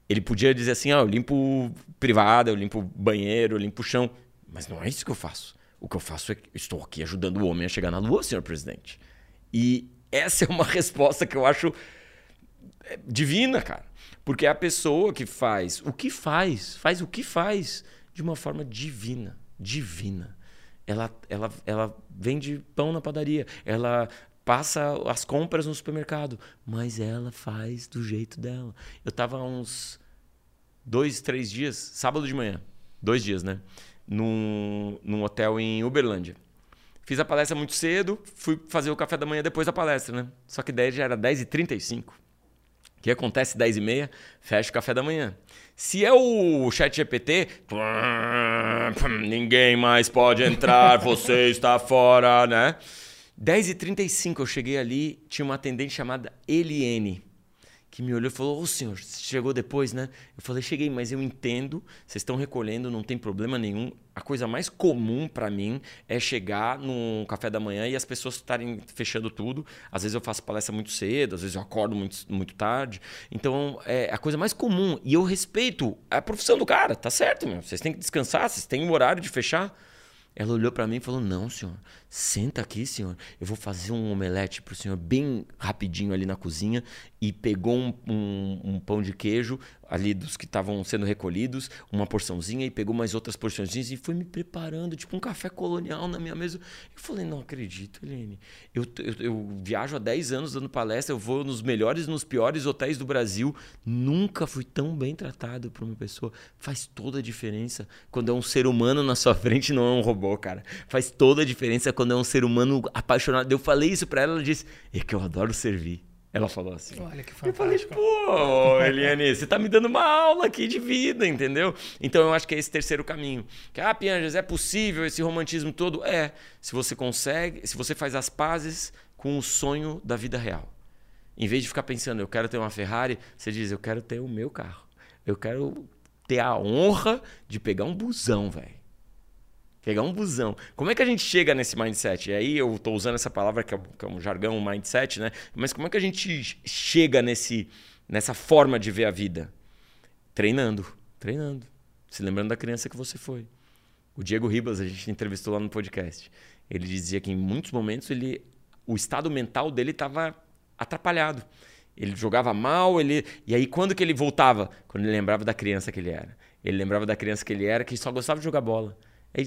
[SPEAKER 2] Ele podia dizer assim: ah, eu limpo privada, eu limpo banheiro, eu limpo chão. Mas não é isso que eu faço. O que eu faço é que estou aqui ajudando o homem a chegar na lua, senhor presidente. E essa é uma resposta que eu acho é, divina, cara. Porque é a pessoa que faz o que faz, faz o que faz de uma forma divina. Divina. Ela, ela, ela vende pão na padaria, ela passa as compras no supermercado, mas ela faz do jeito dela. Eu estava uns dois, três dias, sábado de manhã, dois dias, né? Num, num hotel em Uberlândia. Fiz a palestra muito cedo, fui fazer o café da manhã depois da palestra, né? Só que daí já era 10h35. O que acontece 10h30? Fecha o café da manhã. Se é o chat GPT, ninguém mais pode entrar, você está fora, né? 10h35 eu cheguei ali, tinha uma atendente chamada Eliene que me olhou e falou: Ô senhor, chegou depois, né? Eu falei: Cheguei, mas eu entendo, vocês estão recolhendo, não tem problema nenhum. A coisa mais comum para mim é chegar num café da manhã e as pessoas estarem fechando tudo. Às vezes eu faço palestra muito cedo, às vezes eu acordo muito, muito tarde. Então é a coisa mais comum. E eu respeito a profissão do cara, tá certo, meu. Vocês têm que descansar, vocês têm um horário de fechar. Ela olhou para mim e falou: Não, senhor, senta aqui, senhor. Eu vou fazer um omelete para o senhor bem rapidinho ali na cozinha. E pegou um, um, um pão de queijo ali dos que estavam sendo recolhidos, uma porçãozinha, e pegou mais outras porçõezinhas e foi me preparando, tipo um café colonial na minha mesa. Eu falei: Não acredito, Helene. Eu, eu, eu viajo há 10 anos dando palestra, eu vou nos melhores nos piores hotéis do Brasil. Nunca fui tão bem tratado por uma pessoa. Faz toda a diferença quando é um ser humano na sua frente, não é um robô, cara. Faz toda a diferença quando é um ser humano apaixonado. Eu falei isso para ela, ela disse: "É que eu adoro servir". Ela falou assim.
[SPEAKER 1] Olha que
[SPEAKER 2] Eu falei,
[SPEAKER 1] fantástico.
[SPEAKER 2] pô, Eliane, você tá me dando uma aula aqui de vida, entendeu? Então eu acho que é esse terceiro caminho. Que, ah, Pianjas, é possível esse romantismo todo? É. Se você consegue, se você faz as pazes com o sonho da vida real. Em vez de ficar pensando, eu quero ter uma Ferrari, você diz, eu quero ter o meu carro. Eu quero ter a honra de pegar um busão, velho. Pegar um busão. Como é que a gente chega nesse mindset? E aí eu tô usando essa palavra que é, que é um jargão, um mindset, né? Mas como é que a gente chega nesse, nessa forma de ver a vida? Treinando, treinando. Se lembrando da criança que você foi. O Diego Ribas, a gente entrevistou lá no podcast. Ele dizia que em muitos momentos ele, o estado mental dele estava atrapalhado. Ele jogava mal, ele e aí quando que ele voltava? Quando ele lembrava da criança que ele era. Ele lembrava da criança que ele era, que só gostava de jogar bola.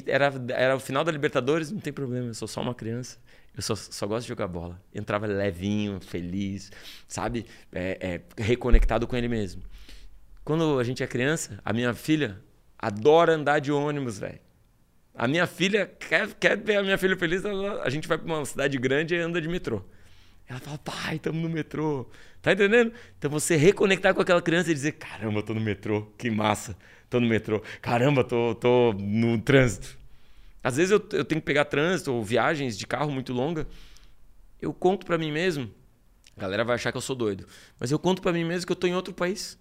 [SPEAKER 2] Era, era o final da Libertadores, não tem problema, eu sou só uma criança. Eu só, só gosto de jogar bola. Entrava levinho, feliz, sabe? É, é, reconectado com ele mesmo. Quando a gente é criança, a minha filha adora andar de ônibus, velho. A minha filha quer, quer ver a minha filha feliz, a gente vai pra uma cidade grande e anda de metrô. Ela fala, pai, estamos no metrô. Tá entendendo? Então você reconectar com aquela criança e dizer, caramba, tô no metrô, que massa. Tô no metrô. Caramba, tô, tô no trânsito. Às vezes eu, eu tenho que pegar trânsito ou viagens de carro muito longa. Eu conto pra mim mesmo. A galera vai achar que eu sou doido. Mas eu conto pra mim mesmo que eu tô em outro país.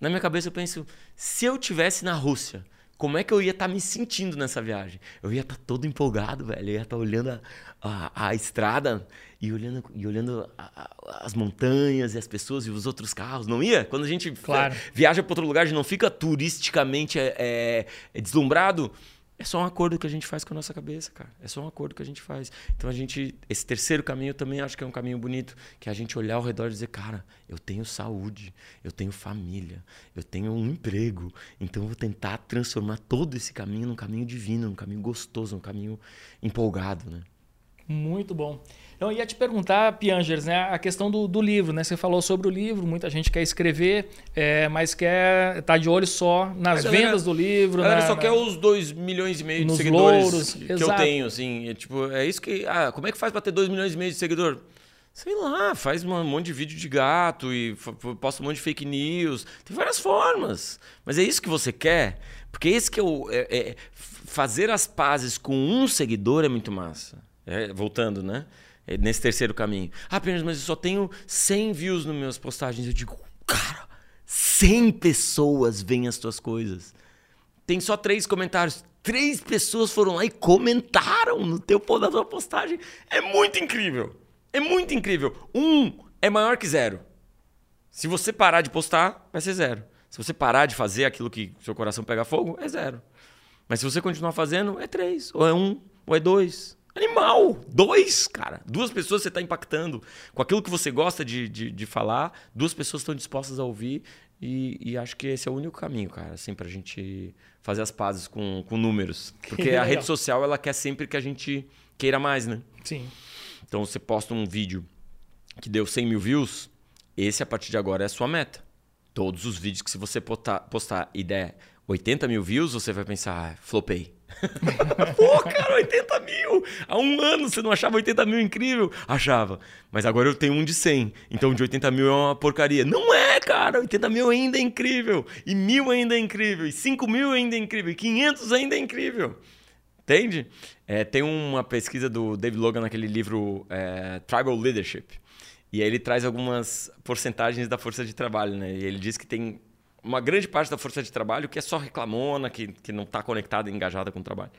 [SPEAKER 2] Na minha cabeça eu penso, se eu tivesse na Rússia, como é que eu ia estar me sentindo nessa viagem? Eu ia estar todo empolgado, velho. Eu ia estar olhando a, a, a estrada e olhando, e olhando a- a- as montanhas e as pessoas e os outros carros. Não ia? Quando a gente
[SPEAKER 1] Claro.
[SPEAKER 2] viaja para outro lugar, a gente não fica turisticamente é, é, é deslumbrado. É só um acordo que a gente faz com a nossa cabeça, cara. É só um acordo que a gente faz. Então a gente, esse terceiro caminho eu também acho que é um caminho bonito, que é a gente olhar ao redor e dizer, cara, eu tenho saúde, eu tenho família, eu tenho um emprego. Então eu vou tentar transformar todo esse caminho num caminho divino, num caminho gostoso, num caminho empolgado, né?
[SPEAKER 1] Muito bom. Eu ia te perguntar, Piangers, né, a questão do, do livro, né? Você falou sobre o livro, muita gente quer escrever, é, mas quer tá de olho só nas
[SPEAKER 2] galera-
[SPEAKER 1] vendas do livro.
[SPEAKER 2] A galera
[SPEAKER 1] na-
[SPEAKER 2] só
[SPEAKER 1] na-
[SPEAKER 2] quer os 2 milhões e meio de seguidores
[SPEAKER 1] louros,
[SPEAKER 2] que eu
[SPEAKER 1] exato.
[SPEAKER 2] tenho, assim. É, tipo, é isso que. Ah, como é que faz pra ter 2 milhões e meio de seguidor? Sei lá, faz um monte de vídeo de gato e posta um monte de fake news. Tem várias formas. Mas é isso que você quer? Porque esse que é o. é- é- fazer as pazes com um seguidor é muito massa. É, voltando, né? É, nesse terceiro caminho. Ah, apenas, mas eu só tenho 100 views nas minhas postagens. Eu digo, cara, 100 pessoas veem as tuas coisas. Tem só três comentários. Três pessoas foram lá e comentaram no teu na tua postagem. É muito incrível. É muito incrível. Um é maior que zero. Se você parar de postar, vai ser zero. Se você parar de fazer aquilo que seu coração pega fogo, é zero. Mas se você continuar fazendo, é três, ou é um, ou é dois. Animal! Dois, cara. Duas pessoas você está impactando. Com aquilo que você gosta de, de, de falar, duas pessoas estão dispostas a ouvir. E, e acho que esse é o único caminho, cara, assim, pra gente fazer as pazes com, com números. Porque a rede social, ela quer sempre que a gente queira mais, né?
[SPEAKER 1] Sim.
[SPEAKER 2] Então você posta um vídeo que deu 100 mil views, esse a partir de agora é a sua meta. Todos os vídeos que se você postar, postar e der 80 mil views, você vai pensar, ah, flopei. Pô, cara, 80 mil! Há um ano você não achava 80 mil incrível? Achava. Mas agora eu tenho um de 100. Então de 80 mil é uma porcaria. Não é, cara! 80 mil ainda é incrível. E mil ainda é incrível. E 5 mil ainda é incrível. E 500 ainda é incrível. Entende? É, tem uma pesquisa do David Logan naquele livro é, Tribal Leadership. E aí ele traz algumas porcentagens da força de trabalho, né? E ele diz que tem uma grande parte da força de trabalho que é só reclamona, que, que não está conectada e engajada com o trabalho.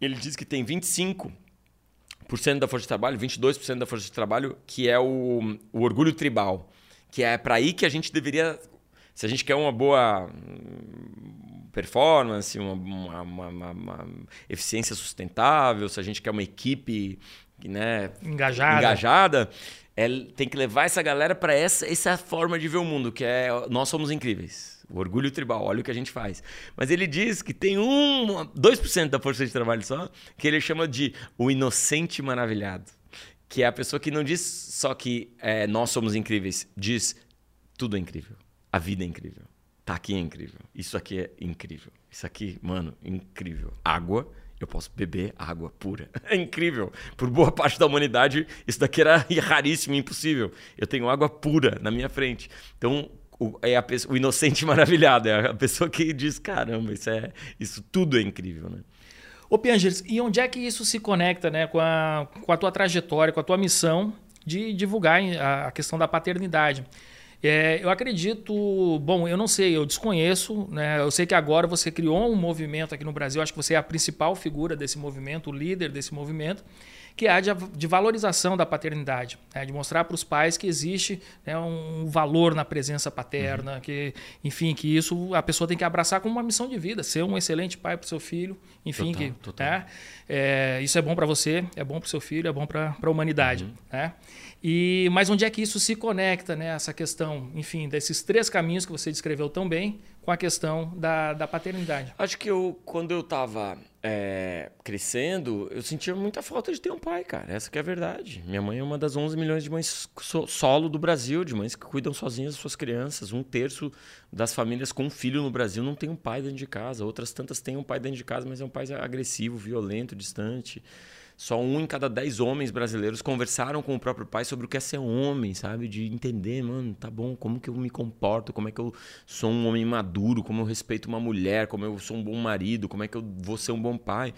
[SPEAKER 2] Ele diz que tem 25% da força de trabalho, 22% da força de trabalho, que é o, o orgulho tribal. Que é para aí que a gente deveria. Se a gente quer uma boa hum, performance, uma, uma, uma, uma eficiência sustentável, se a gente quer uma equipe né,
[SPEAKER 1] engajada,
[SPEAKER 2] engajada é, tem que levar essa galera para essa, essa forma de ver o mundo, que é nós somos incríveis. O orgulho tribal, olha o que a gente faz. Mas ele diz que tem um, 2% da força de trabalho só, que ele chama de o inocente maravilhado. Que é a pessoa que não diz só que é, nós somos incríveis, diz tudo é incrível. A vida é incrível. Tá aqui é incrível. Isso aqui é incrível. Isso aqui, mano, incrível. Água, eu posso beber água pura. É incrível. Por boa parte da humanidade, isso daqui era raríssimo, impossível. Eu tenho água pura na minha frente. Então, o, é a o inocente maravilhado, é a pessoa que diz: caramba, isso, é, isso tudo é incrível, né?
[SPEAKER 1] Ô Piangers, e onde é que isso se conecta né, com, a, com a tua trajetória, com a tua missão de divulgar a, a questão da paternidade? É, eu acredito, bom, eu não sei, eu desconheço, né? Eu sei que agora você criou um movimento aqui no Brasil, acho que você é a principal figura desse movimento, o líder desse movimento que é a de, de valorização da paternidade, né? de mostrar para os pais que existe né, um valor na presença paterna, uhum. que, enfim, que isso a pessoa tem que abraçar como uma missão de vida, ser um excelente pai para o seu filho, enfim, total, que total. Né? É, isso é bom para você, é bom para o seu filho, é bom para a humanidade, uhum. né? E, mas onde é que isso se conecta, né? Essa questão, enfim, desses três caminhos que você descreveu tão bem com a questão da, da paternidade?
[SPEAKER 2] Acho que eu, quando eu estava é, crescendo, eu sentia muita falta de ter um pai, cara. Essa que é a verdade. Minha mãe é uma das 11 milhões de mães solo do Brasil, de mães que cuidam sozinhas das suas crianças. Um terço das famílias com um filho no Brasil não tem um pai dentro de casa. Outras tantas têm um pai dentro de casa, mas é um pai agressivo, violento, distante. Só um em cada dez homens brasileiros conversaram com o próprio pai sobre o que é ser homem, sabe? De entender, mano, tá bom, como que eu me comporto, como é que eu sou um homem maduro, como eu respeito uma mulher, como eu sou um bom marido, como é que eu vou ser um bom pai.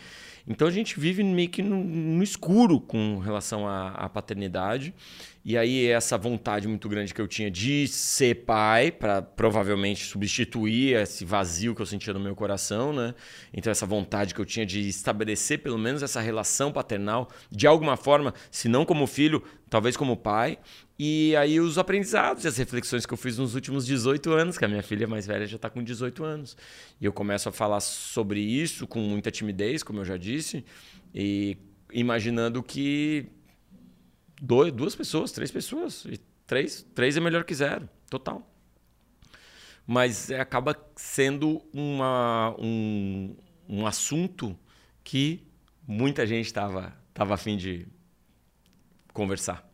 [SPEAKER 2] Então a gente vive meio que no, no escuro com relação à, à paternidade. E aí essa vontade muito grande que eu tinha de ser pai, para provavelmente substituir esse vazio que eu sentia no meu coração, né? Então essa vontade que eu tinha de estabelecer pelo menos essa relação paternal de alguma forma, se não como filho, talvez como pai. E aí os aprendizados e as reflexões que eu fiz nos últimos 18 anos, que a minha filha mais velha já está com 18 anos. E eu começo a falar sobre isso com muita timidez, como eu já disse, e imaginando que dois, duas pessoas, três pessoas. E três, três é melhor que zero, total. Mas é, acaba sendo uma, um, um assunto que muita gente estava tava afim de conversar.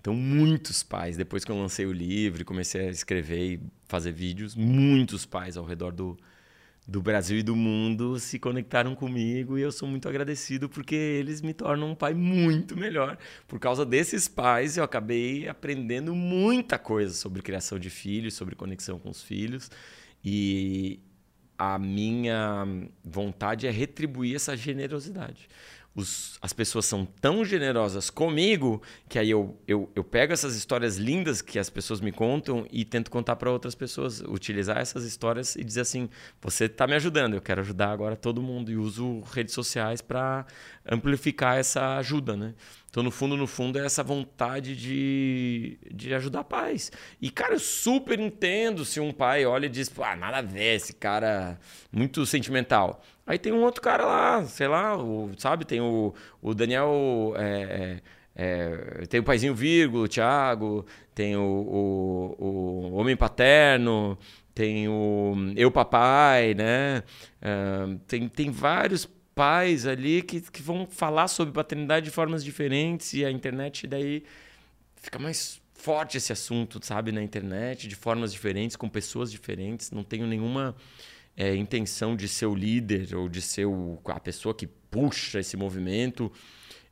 [SPEAKER 2] Então, muitos pais, depois que eu lancei o livro comecei a escrever e fazer vídeos, muitos pais ao redor do, do Brasil e do mundo se conectaram comigo e eu sou muito agradecido porque eles me tornam um pai muito melhor. Por causa desses pais, eu acabei aprendendo muita coisa sobre criação de filhos, sobre conexão com os filhos e a minha vontade é retribuir essa generosidade os, as pessoas são tão generosas comigo que aí eu, eu, eu pego essas histórias lindas que as pessoas me contam e tento contar para outras pessoas, utilizar essas histórias e dizer assim: você está me ajudando, eu quero ajudar agora todo mundo e uso redes sociais para amplificar essa ajuda, né? Então, no fundo, no fundo, é essa vontade de, de ajudar pais. E, cara, eu super entendo se um pai olha e diz, ah, nada a ver, esse cara muito sentimental. Aí tem um outro cara lá, sei lá, o, sabe? Tem o, o Daniel. É, é, é tem o Paizinho Vírgula, o Thiago, tem o, o, o Homem Paterno, tem o Eu Papai, né? Uh, tem, tem vários pais ali que, que vão falar sobre paternidade de formas diferentes e a internet daí fica mais forte esse assunto, sabe, na internet, de formas diferentes, com pessoas diferentes. Não tenho nenhuma é, intenção de ser o líder ou de ser o, a pessoa que puxa esse movimento.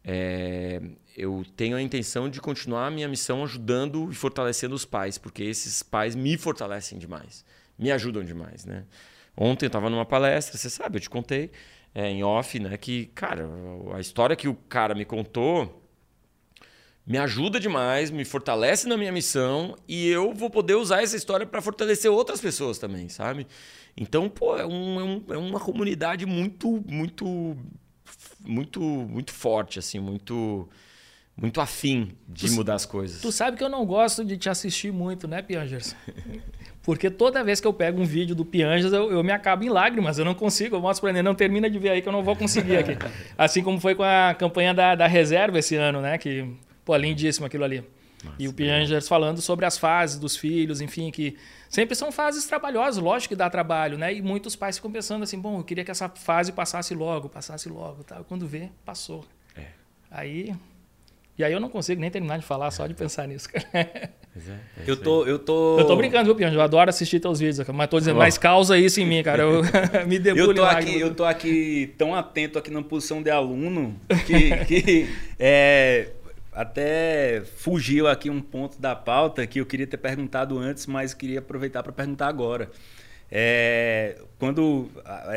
[SPEAKER 2] É, eu tenho a intenção de continuar a minha missão ajudando e fortalecendo os pais, porque esses pais me fortalecem demais, me ajudam demais, né? Ontem eu estava numa palestra, você sabe, eu te contei é, em off, né, que, cara, a história que o cara me contou me ajuda demais, me fortalece na minha missão e eu vou poder usar essa história para fortalecer outras pessoas também, sabe? Então, pô, é, um, é, um, é uma comunidade muito, muito, muito, muito forte, assim, muito muito afim de tu, mudar as coisas.
[SPEAKER 1] Tu sabe que eu não gosto de te assistir muito, né, Piangers? Porque toda vez que eu pego um vídeo do Piangers, eu, eu me acabo em lágrimas. Eu não consigo. Eu mostro para ele, não termina de ver aí que eu não vou conseguir aqui. assim como foi com a campanha da, da reserva esse ano, né? Que, pô, lindíssimo aquilo ali. Nossa, e o Piangers falando sobre as fases dos filhos, enfim, que sempre são fases trabalhosas, lógico que dá trabalho, né? E muitos pais ficam pensando assim, bom, eu queria que essa fase passasse logo, passasse logo, tá? Quando vê, passou. É. Aí e aí eu não consigo nem terminar de falar só de pensar nisso, cara. É,
[SPEAKER 3] é eu tô, eu tô.
[SPEAKER 1] Eu tô brincando, viu, Pianjo? Eu adoro assistir teus vídeos, mas tô dizendo, mas causa isso em mim, cara. Eu me debulho
[SPEAKER 3] eu tô aqui, Eu tô aqui tão atento aqui na posição de aluno que, que é, até fugiu aqui um ponto da pauta que eu queria ter perguntado antes, mas queria aproveitar para perguntar agora. É, quando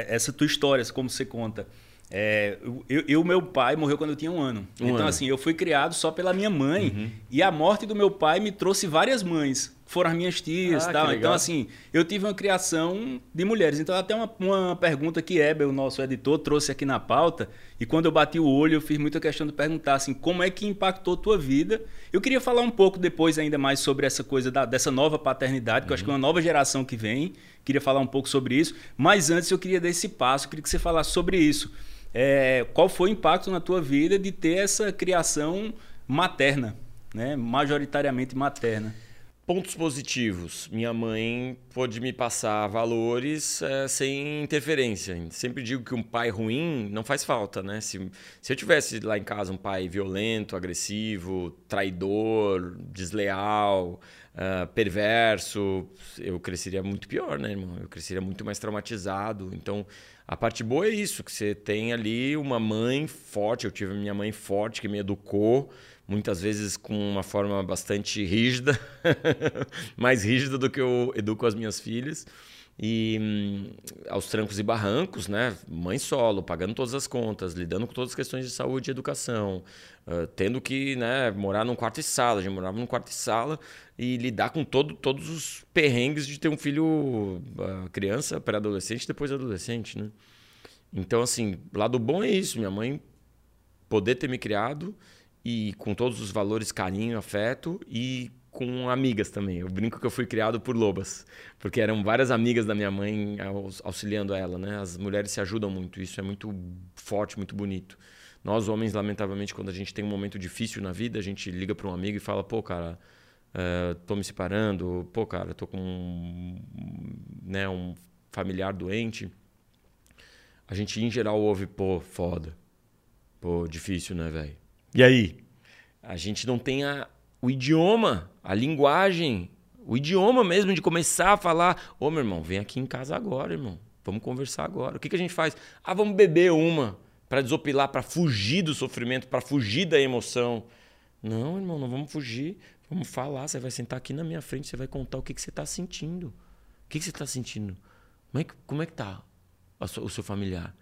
[SPEAKER 3] essa tua história, como você conta, é, eu, meu pai morreu quando eu tinha um ano. Um então, ano. assim, eu fui criado só pela minha mãe. Uhum. E a morte do meu pai me trouxe várias mães. Foram as minhas tias ah, tal. Então, assim, eu tive uma criação de mulheres. Então, até uma, uma pergunta que Eber, o nosso editor, trouxe aqui na pauta. E quando eu bati o olho, eu fiz muita questão de perguntar assim, como é que impactou tua vida? Eu queria falar um pouco depois ainda mais sobre essa coisa da, dessa nova paternidade, que uhum. eu acho que é uma nova geração que vem. Queria falar um pouco sobre isso. Mas antes eu queria dar esse passo, queria que você falasse sobre isso. É, qual foi o impacto na tua vida de ter essa criação materna, né? majoritariamente materna?
[SPEAKER 2] Pontos positivos. Minha mãe pôde me passar valores é, sem interferência. Sempre digo que um pai ruim não faz falta, né? Se, se eu tivesse lá em casa um pai violento, agressivo, traidor, desleal, uh, perverso, eu cresceria muito pior, né, irmão? Eu cresceria muito mais traumatizado. Então, a parte boa é isso, que você tem ali uma mãe forte. Eu tive minha mãe forte que me educou, muitas vezes com uma forma bastante rígida, mais rígida do que eu educo as minhas filhas. E hum, aos trancos e barrancos, né? Mãe solo, pagando todas as contas, lidando com todas as questões de saúde e educação, uh, tendo que né, morar num quarto e sala. A gente morava num quarto e sala e lidar com todo, todos os perrengues de ter um filho, uh, criança, pré-adolescente, depois adolescente, né? Então, assim, lado bom é isso. Minha mãe poder ter me criado e com todos os valores, carinho, afeto e com amigas também. Eu brinco que eu fui criado por lobas, porque eram várias amigas da minha mãe auxiliando ela, né? As mulheres se ajudam muito, isso é muito forte, muito bonito. Nós homens, lamentavelmente, quando a gente tem um momento difícil na vida, a gente liga para um amigo e fala: "Pô, cara, uh, tô me separando, pô, cara, tô com um, né, um familiar doente". A gente em geral ouve: "Pô, foda. Pô, difícil, né, velho?". E aí? A gente não tem a, o idioma, a linguagem, o idioma mesmo de começar a falar: Ô meu irmão, vem aqui em casa agora, irmão. Vamos conversar agora. O que, que a gente faz? Ah, vamos beber uma para desopilar, para fugir do sofrimento, para fugir da emoção. Não, irmão, não vamos fugir. Vamos falar. Você vai sentar aqui na minha frente, você vai contar o que, que você está sentindo. O que, que você está sentindo? Como é que, como é que tá o seu familiar?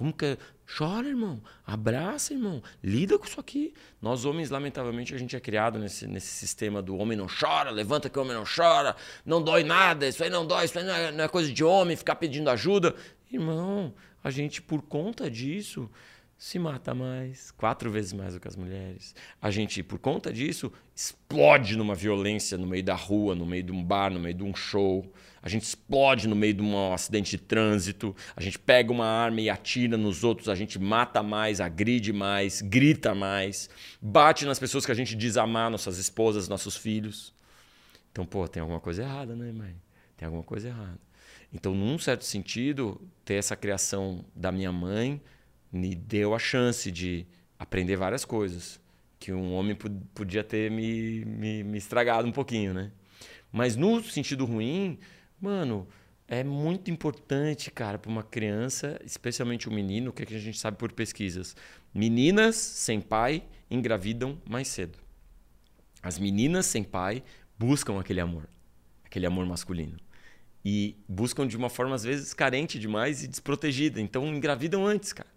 [SPEAKER 2] Como que é? Chora, irmão. Abraça, irmão. Lida com isso aqui. Nós, homens, lamentavelmente, a gente é criado nesse, nesse sistema do homem não chora, levanta que o homem não chora, não dói nada, isso aí não dói, isso aí não é, não é coisa de homem, ficar pedindo ajuda. Irmão, a gente, por conta disso, se mata mais, quatro vezes mais do que as mulheres. A gente, por conta disso, explode numa violência no meio da rua, no meio de um bar, no meio de um show. A gente explode no meio de um acidente de trânsito. A gente pega uma arma e atira nos outros. A gente mata mais, agride mais, grita mais, bate nas pessoas que a gente diz amar, nossas esposas, nossos filhos. Então, pô, tem alguma coisa errada, né, mãe? Tem alguma coisa errada. Então, num certo sentido, ter essa criação da minha mãe me deu a chance de aprender várias coisas que um homem podia ter me, me, me estragado um pouquinho, né? Mas no sentido ruim, mano, é muito importante, cara, para uma criança, especialmente um menino, o que, é que a gente sabe por pesquisas. Meninas sem pai engravidam mais cedo. As meninas sem pai buscam aquele amor, aquele amor masculino. E buscam de uma forma, às vezes, carente demais e desprotegida. Então, engravidam antes, cara.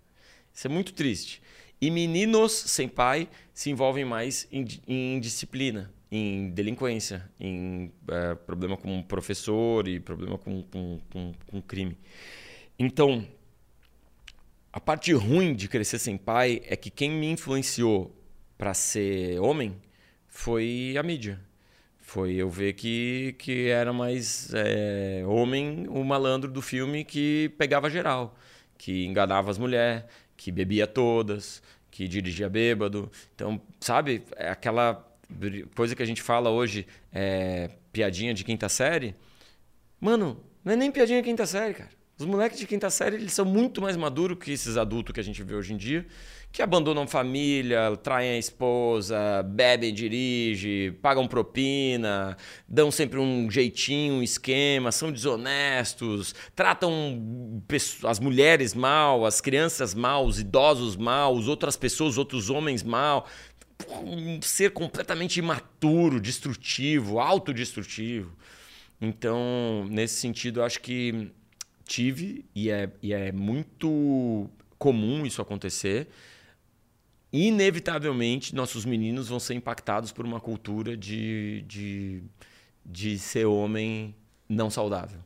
[SPEAKER 2] Isso é muito triste. E meninos sem pai se envolvem mais em, em disciplina, em delinquência, em é, problema com professor e problema com, com, com, com crime. Então, a parte ruim de crescer sem pai é que quem me influenciou para ser homem foi a mídia. Foi eu ver que, que era mais é, homem o malandro do filme que pegava geral, que enganava as mulheres, que bebia todas, que dirigia bêbado. Então, sabe, é aquela coisa que a gente fala hoje, é, piadinha de quinta série. Mano, não é nem piadinha de quinta série, cara. Os moleques de quinta série, eles são muito mais maduros que esses adultos que a gente vê hoje em dia, que abandonam família, traem a esposa, bebem, dirigem, pagam propina, dão sempre um jeitinho, um esquema, são desonestos, tratam as mulheres mal, as crianças mal, os idosos mal, outras pessoas, outros homens mal um ser completamente imaturo, destrutivo, autodestrutivo. Então, nesse sentido, eu acho que tive, e é, e é muito comum isso acontecer. Inevitavelmente, nossos meninos vão ser impactados por uma cultura de, de, de ser homem não saudável.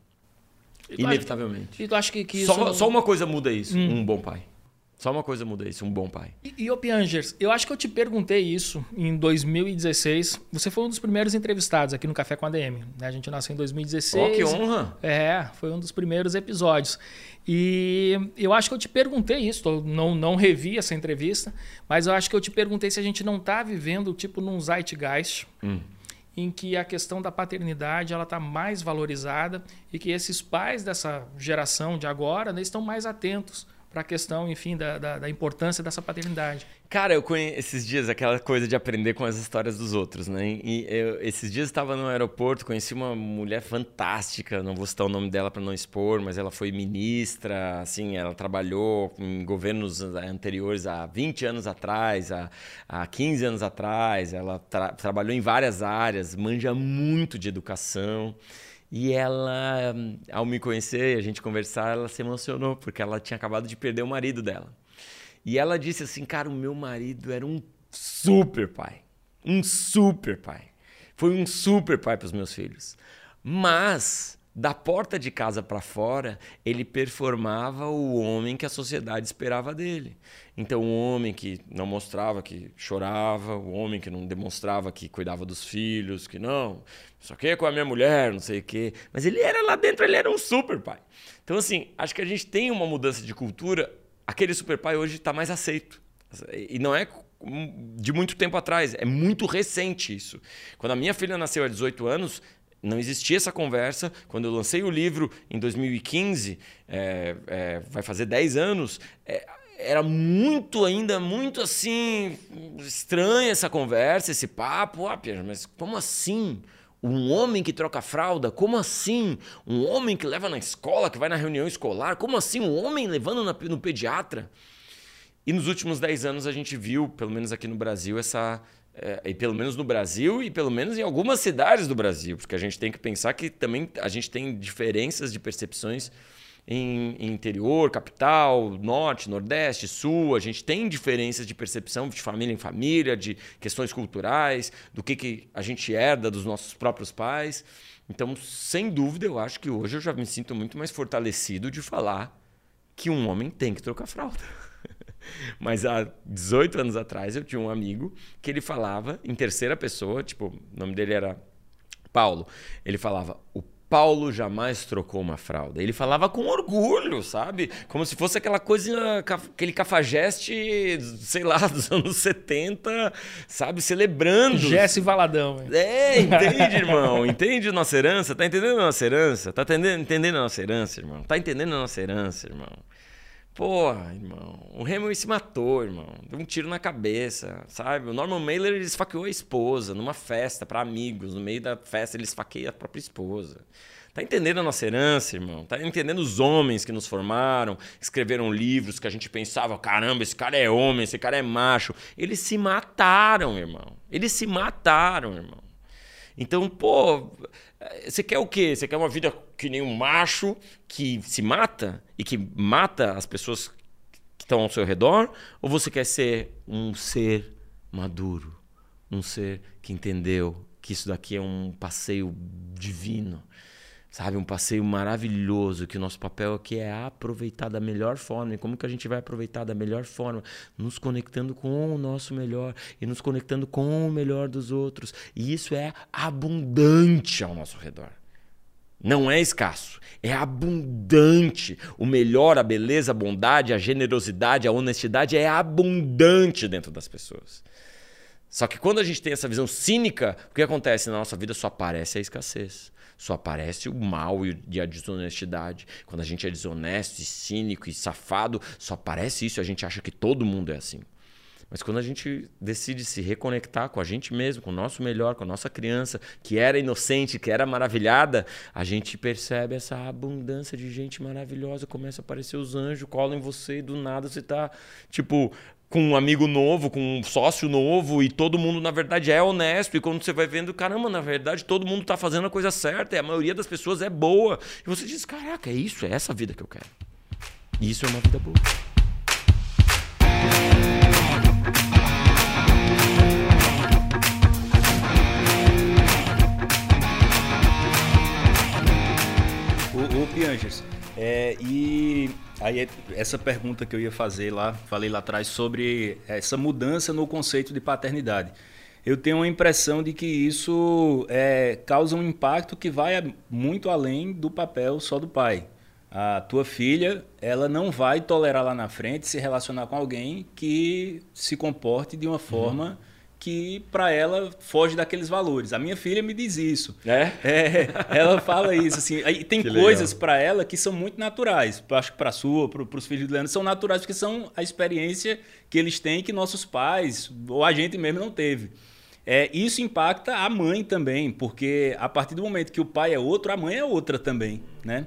[SPEAKER 2] E Inevitavelmente.
[SPEAKER 1] E tu acha que, que isso...
[SPEAKER 2] só, só uma coisa muda isso: hum. um bom pai. Só uma coisa muda isso, um bom pai.
[SPEAKER 1] E, e ô Piangers, eu acho que eu te perguntei isso em 2016. Você foi um dos primeiros entrevistados aqui no Café com a DM. Né? A gente nasceu em 2016. Oh,
[SPEAKER 2] que honra!
[SPEAKER 1] É, foi um dos primeiros episódios. E eu acho que eu te perguntei isso, não, não revi essa entrevista, mas eu acho que eu te perguntei se a gente não está vivendo tipo num zeitgeist. Hum em que a questão da paternidade ela está mais valorizada e que esses pais dessa geração de agora né, estão mais atentos para a questão, enfim, da, da, da, importância dessa paternidade.
[SPEAKER 2] Cara, eu conheço esses dias aquela coisa de aprender com as histórias dos outros, né? E eu, esses dias estava no aeroporto, conheci uma mulher fantástica, não vou citar o nome dela para não expor, mas ela foi ministra, assim, ela trabalhou em governos anteriores há 20 anos atrás, há, há 15 anos atrás, ela tra trabalhou em várias áreas, manja muito de educação. E ela, ao me conhecer, a gente conversar, ela se emocionou, porque ela tinha acabado de perder o marido dela. E ela disse assim: Cara, o meu marido era um super pai. Um super pai. Foi um super pai para os meus filhos. Mas da porta de casa para fora, ele performava o homem que a sociedade esperava dele. Então, o homem que não mostrava que chorava, o homem que não demonstrava que cuidava dos filhos, que não, só que com a minha mulher, não sei o quê. Mas ele era lá dentro, ele era um super pai. Então, assim, acho que a gente tem uma mudança de cultura. Aquele super pai hoje está mais aceito. E não é de muito tempo atrás, é muito recente isso. Quando a minha filha nasceu há 18 anos, não existia essa conversa. Quando eu lancei o livro em 2015, é, é, vai fazer 10 anos, é, era muito ainda, muito assim, estranha essa conversa, esse papo. Ah, Pierre, mas como assim? Um homem que troca fralda? Como assim? Um homem que leva na escola, que vai na reunião escolar? Como assim? Um homem levando no pediatra? E nos últimos 10 anos a gente viu, pelo menos aqui no Brasil, essa, é, e pelo menos no Brasil e pelo menos em algumas cidades do Brasil, porque a gente tem que pensar que também a gente tem diferenças de percepções em, em, interior, capital, norte, nordeste, sul. A gente tem diferenças de percepção de família em família, de questões culturais, do que, que a gente herda dos nossos próprios pais. Então, sem dúvida, eu acho que hoje eu já me sinto muito mais fortalecido de falar que um homem tem que trocar fralda. Mas há 18 anos atrás eu tinha um amigo que ele falava em terceira pessoa, tipo, o nome dele era Paulo. Ele falava: "O Paulo jamais trocou uma fralda. Ele falava com orgulho, sabe? Como se fosse aquela coisa, aquele cafajeste, sei lá, dos anos 70, sabe? Celebrando.
[SPEAKER 1] Jesse Valadão.
[SPEAKER 2] Hein? É, entende, irmão? Entende nossa herança? Tá entendendo a nossa herança? Tá entendendo, entendendo a nossa herança, irmão? Tá entendendo a nossa herança, irmão? Pô, irmão, o Hemingway se matou, irmão. Deu um tiro na cabeça, sabe? O Norman Mailer ele esfaqueou a esposa numa festa para amigos. No meio da festa ele esfaqueia a própria esposa. Tá entendendo a nossa herança, irmão? Tá entendendo os homens que nos formaram, escreveram livros que a gente pensava, caramba, esse cara é homem, esse cara é macho. Eles se mataram, irmão. Eles se mataram, irmão. Então, pô, você quer o quê? Você quer uma vida que nem um macho que se mata e que mata as pessoas que estão ao seu redor? Ou você quer ser um ser maduro? Um ser que entendeu que isso daqui é um passeio divino? Sabe, um passeio maravilhoso, que o nosso papel aqui é aproveitar da melhor forma. E como que a gente vai aproveitar da melhor forma? Nos conectando com o nosso melhor e nos conectando com o melhor dos outros. E isso é abundante ao nosso redor. Não é escasso, é abundante. O melhor, a beleza, a bondade, a generosidade, a honestidade é abundante dentro das pessoas. Só que quando a gente tem essa visão cínica, o que acontece na nossa vida só aparece a escassez. Só aparece o mal e a desonestidade. Quando a gente é desonesto, e cínico e safado, só aparece isso. A gente acha que todo mundo é assim. Mas quando a gente decide se reconectar com a gente mesmo, com o nosso melhor, com a nossa criança, que era inocente, que era maravilhada, a gente percebe essa abundância de gente maravilhosa. Começa a aparecer os anjos, colam em você e do nada você tá, tipo, com um amigo novo, com um sócio novo, e todo mundo, na verdade, é honesto. E quando você vai vendo, caramba, na verdade, todo mundo está fazendo a coisa certa, e a maioria das pessoas é boa. E você diz, caraca, é isso, é essa vida que eu quero. E isso é uma vida boa.
[SPEAKER 3] O, o Pianges, é, e Aí essa pergunta que eu ia fazer lá, falei lá atrás sobre essa mudança no conceito de paternidade. Eu tenho a impressão de que isso é, causa um impacto que vai muito além do papel só do pai. A tua filha, ela não vai tolerar lá na frente se relacionar com alguém que se comporte de uma forma uhum que para ela foge daqueles valores. A minha filha me diz isso.
[SPEAKER 2] É?
[SPEAKER 3] é ela fala isso assim. Aí tem que coisas para ela que são muito naturais. Acho que para sua, para os filhos de Leandro são naturais porque são a experiência que eles têm que nossos pais ou a gente mesmo não teve. É, isso impacta a mãe também, porque a partir do momento que o pai é outro, a mãe é outra também, né?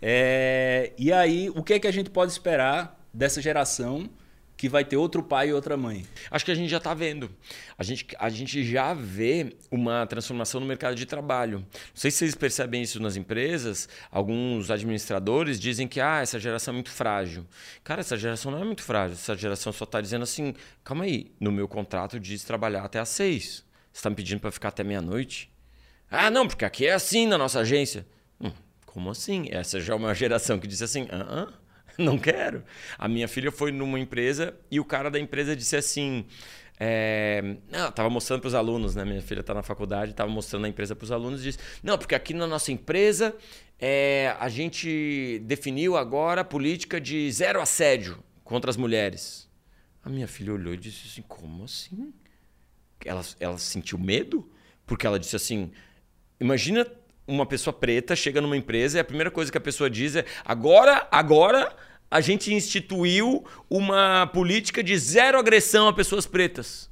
[SPEAKER 3] É, e aí, o que é que a gente pode esperar dessa geração que vai ter outro pai e outra mãe?
[SPEAKER 2] Acho que a gente já está vendo. A gente, a gente já vê uma transformação no mercado de trabalho. Não sei se vocês percebem isso nas empresas. Alguns administradores dizem que ah, essa geração é muito frágil. Cara, essa geração não é muito frágil. Essa geração só está dizendo assim: calma aí, no meu contrato diz trabalhar até às seis. Você está me pedindo para ficar até meia-noite? Ah, não, porque aqui é assim na nossa agência. Hum, como assim? Essa já é uma geração que disse assim: ah, ah Não quero. A minha filha foi numa empresa e o cara da empresa disse assim. É, não, tava mostrando para os alunos, né? Minha filha está na faculdade, tava mostrando a empresa para os alunos e disse: Não, porque aqui na nossa empresa é, a gente definiu agora a política de zero assédio contra as mulheres. A minha filha olhou e disse assim: Como assim? Ela, ela sentiu medo? Porque ela disse assim: Imagina uma pessoa preta chega numa empresa e a primeira coisa que a pessoa diz é: agora, agora a gente instituiu uma política de zero agressão a pessoas pretas.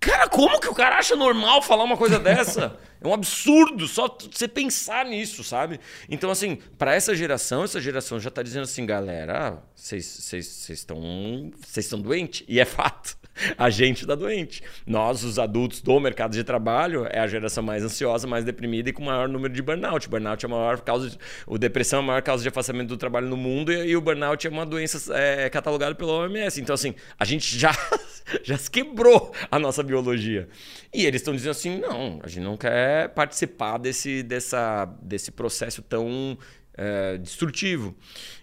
[SPEAKER 2] Cara, como que o cara acha normal falar uma coisa dessa? É um absurdo só você pensar nisso, sabe? Então, assim, para essa geração, essa geração já tá dizendo assim, galera, vocês estão vocês estão doentes. E é fato. a gente está doente. Nós, os adultos do mercado de trabalho, é a geração mais ansiosa, mais deprimida e com maior número de burnout. Burnout é a maior causa, de, o depressão é a maior causa de afastamento do trabalho no mundo e, e o burnout é uma doença é, catalogada pela OMS. Então, assim, a gente já, já se quebrou a nossa biologia. E eles estão dizendo assim, não, a gente não quer participar desse, dessa, desse processo tão é, destrutivo.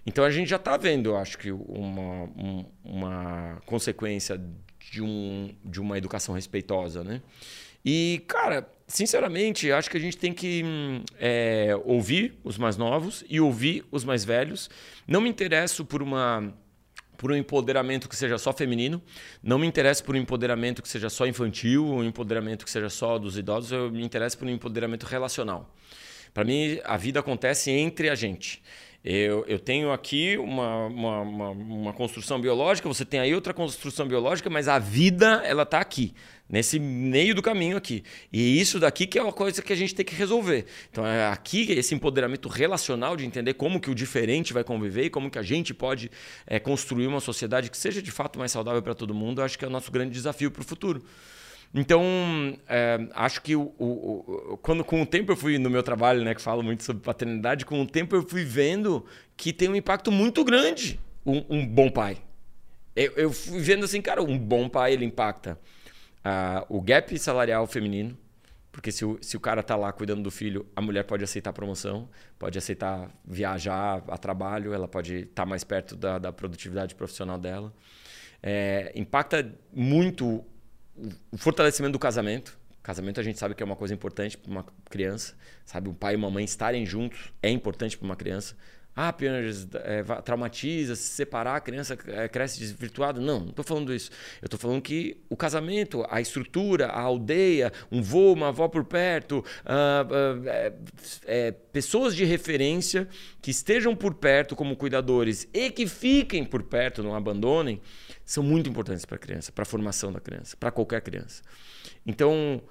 [SPEAKER 2] Então a gente já está vendo, acho que, uma, um, uma consequência de, um, de uma educação respeitosa, né? E, cara, sinceramente, acho que a gente tem que é, ouvir os mais novos e ouvir os mais velhos. Não me interesso por uma por um empoderamento que seja só feminino, não me interesso por um empoderamento que seja só infantil, um empoderamento que seja só dos idosos, eu me interesso por um empoderamento relacional. Para mim, a vida acontece entre a gente. Eu, eu tenho aqui uma, uma, uma, uma construção biológica, você tem aí outra construção biológica, mas a vida, ela está aqui nesse meio do caminho aqui. E isso daqui que é uma coisa que a gente tem que resolver. Então é aqui esse empoderamento relacional de entender como que o diferente vai conviver e como que a gente pode é, construir uma sociedade que seja de fato mais saudável para todo mundo, acho que é o nosso grande desafio para o futuro. Então, é, acho que o, o, o, quando com o tempo eu fui no meu trabalho, né, que falo muito sobre paternidade, com o tempo eu fui vendo que tem um impacto muito grande um, um bom pai. Eu, eu, fui vendo assim, cara, um bom pai ele impacta uh, o gap salarial feminino, porque se o, se o cara tá lá cuidando do filho, a mulher pode aceitar promoção, pode aceitar viajar a trabalho, ela pode estar tá mais perto da, da produtividade profissional dela. É, impacta muito o fortalecimento do casamento. Casamento a gente sabe que é uma coisa importante para uma criança, sabe? O pai e a mamãe estarem juntos é importante para uma criança. Ah, Pianges, é, traumatiza, se separar, a criança é, cresce desvirtuada. Não, não estou falando isso. Eu estou falando que o casamento, a estrutura, a aldeia, um vô, uma avó por perto, ah, ah, é, pessoas de referência que estejam por perto como cuidadores e que fiquem por perto, não abandonem, são muito importantes para a criança, para a formação da criança, para qualquer criança. Então,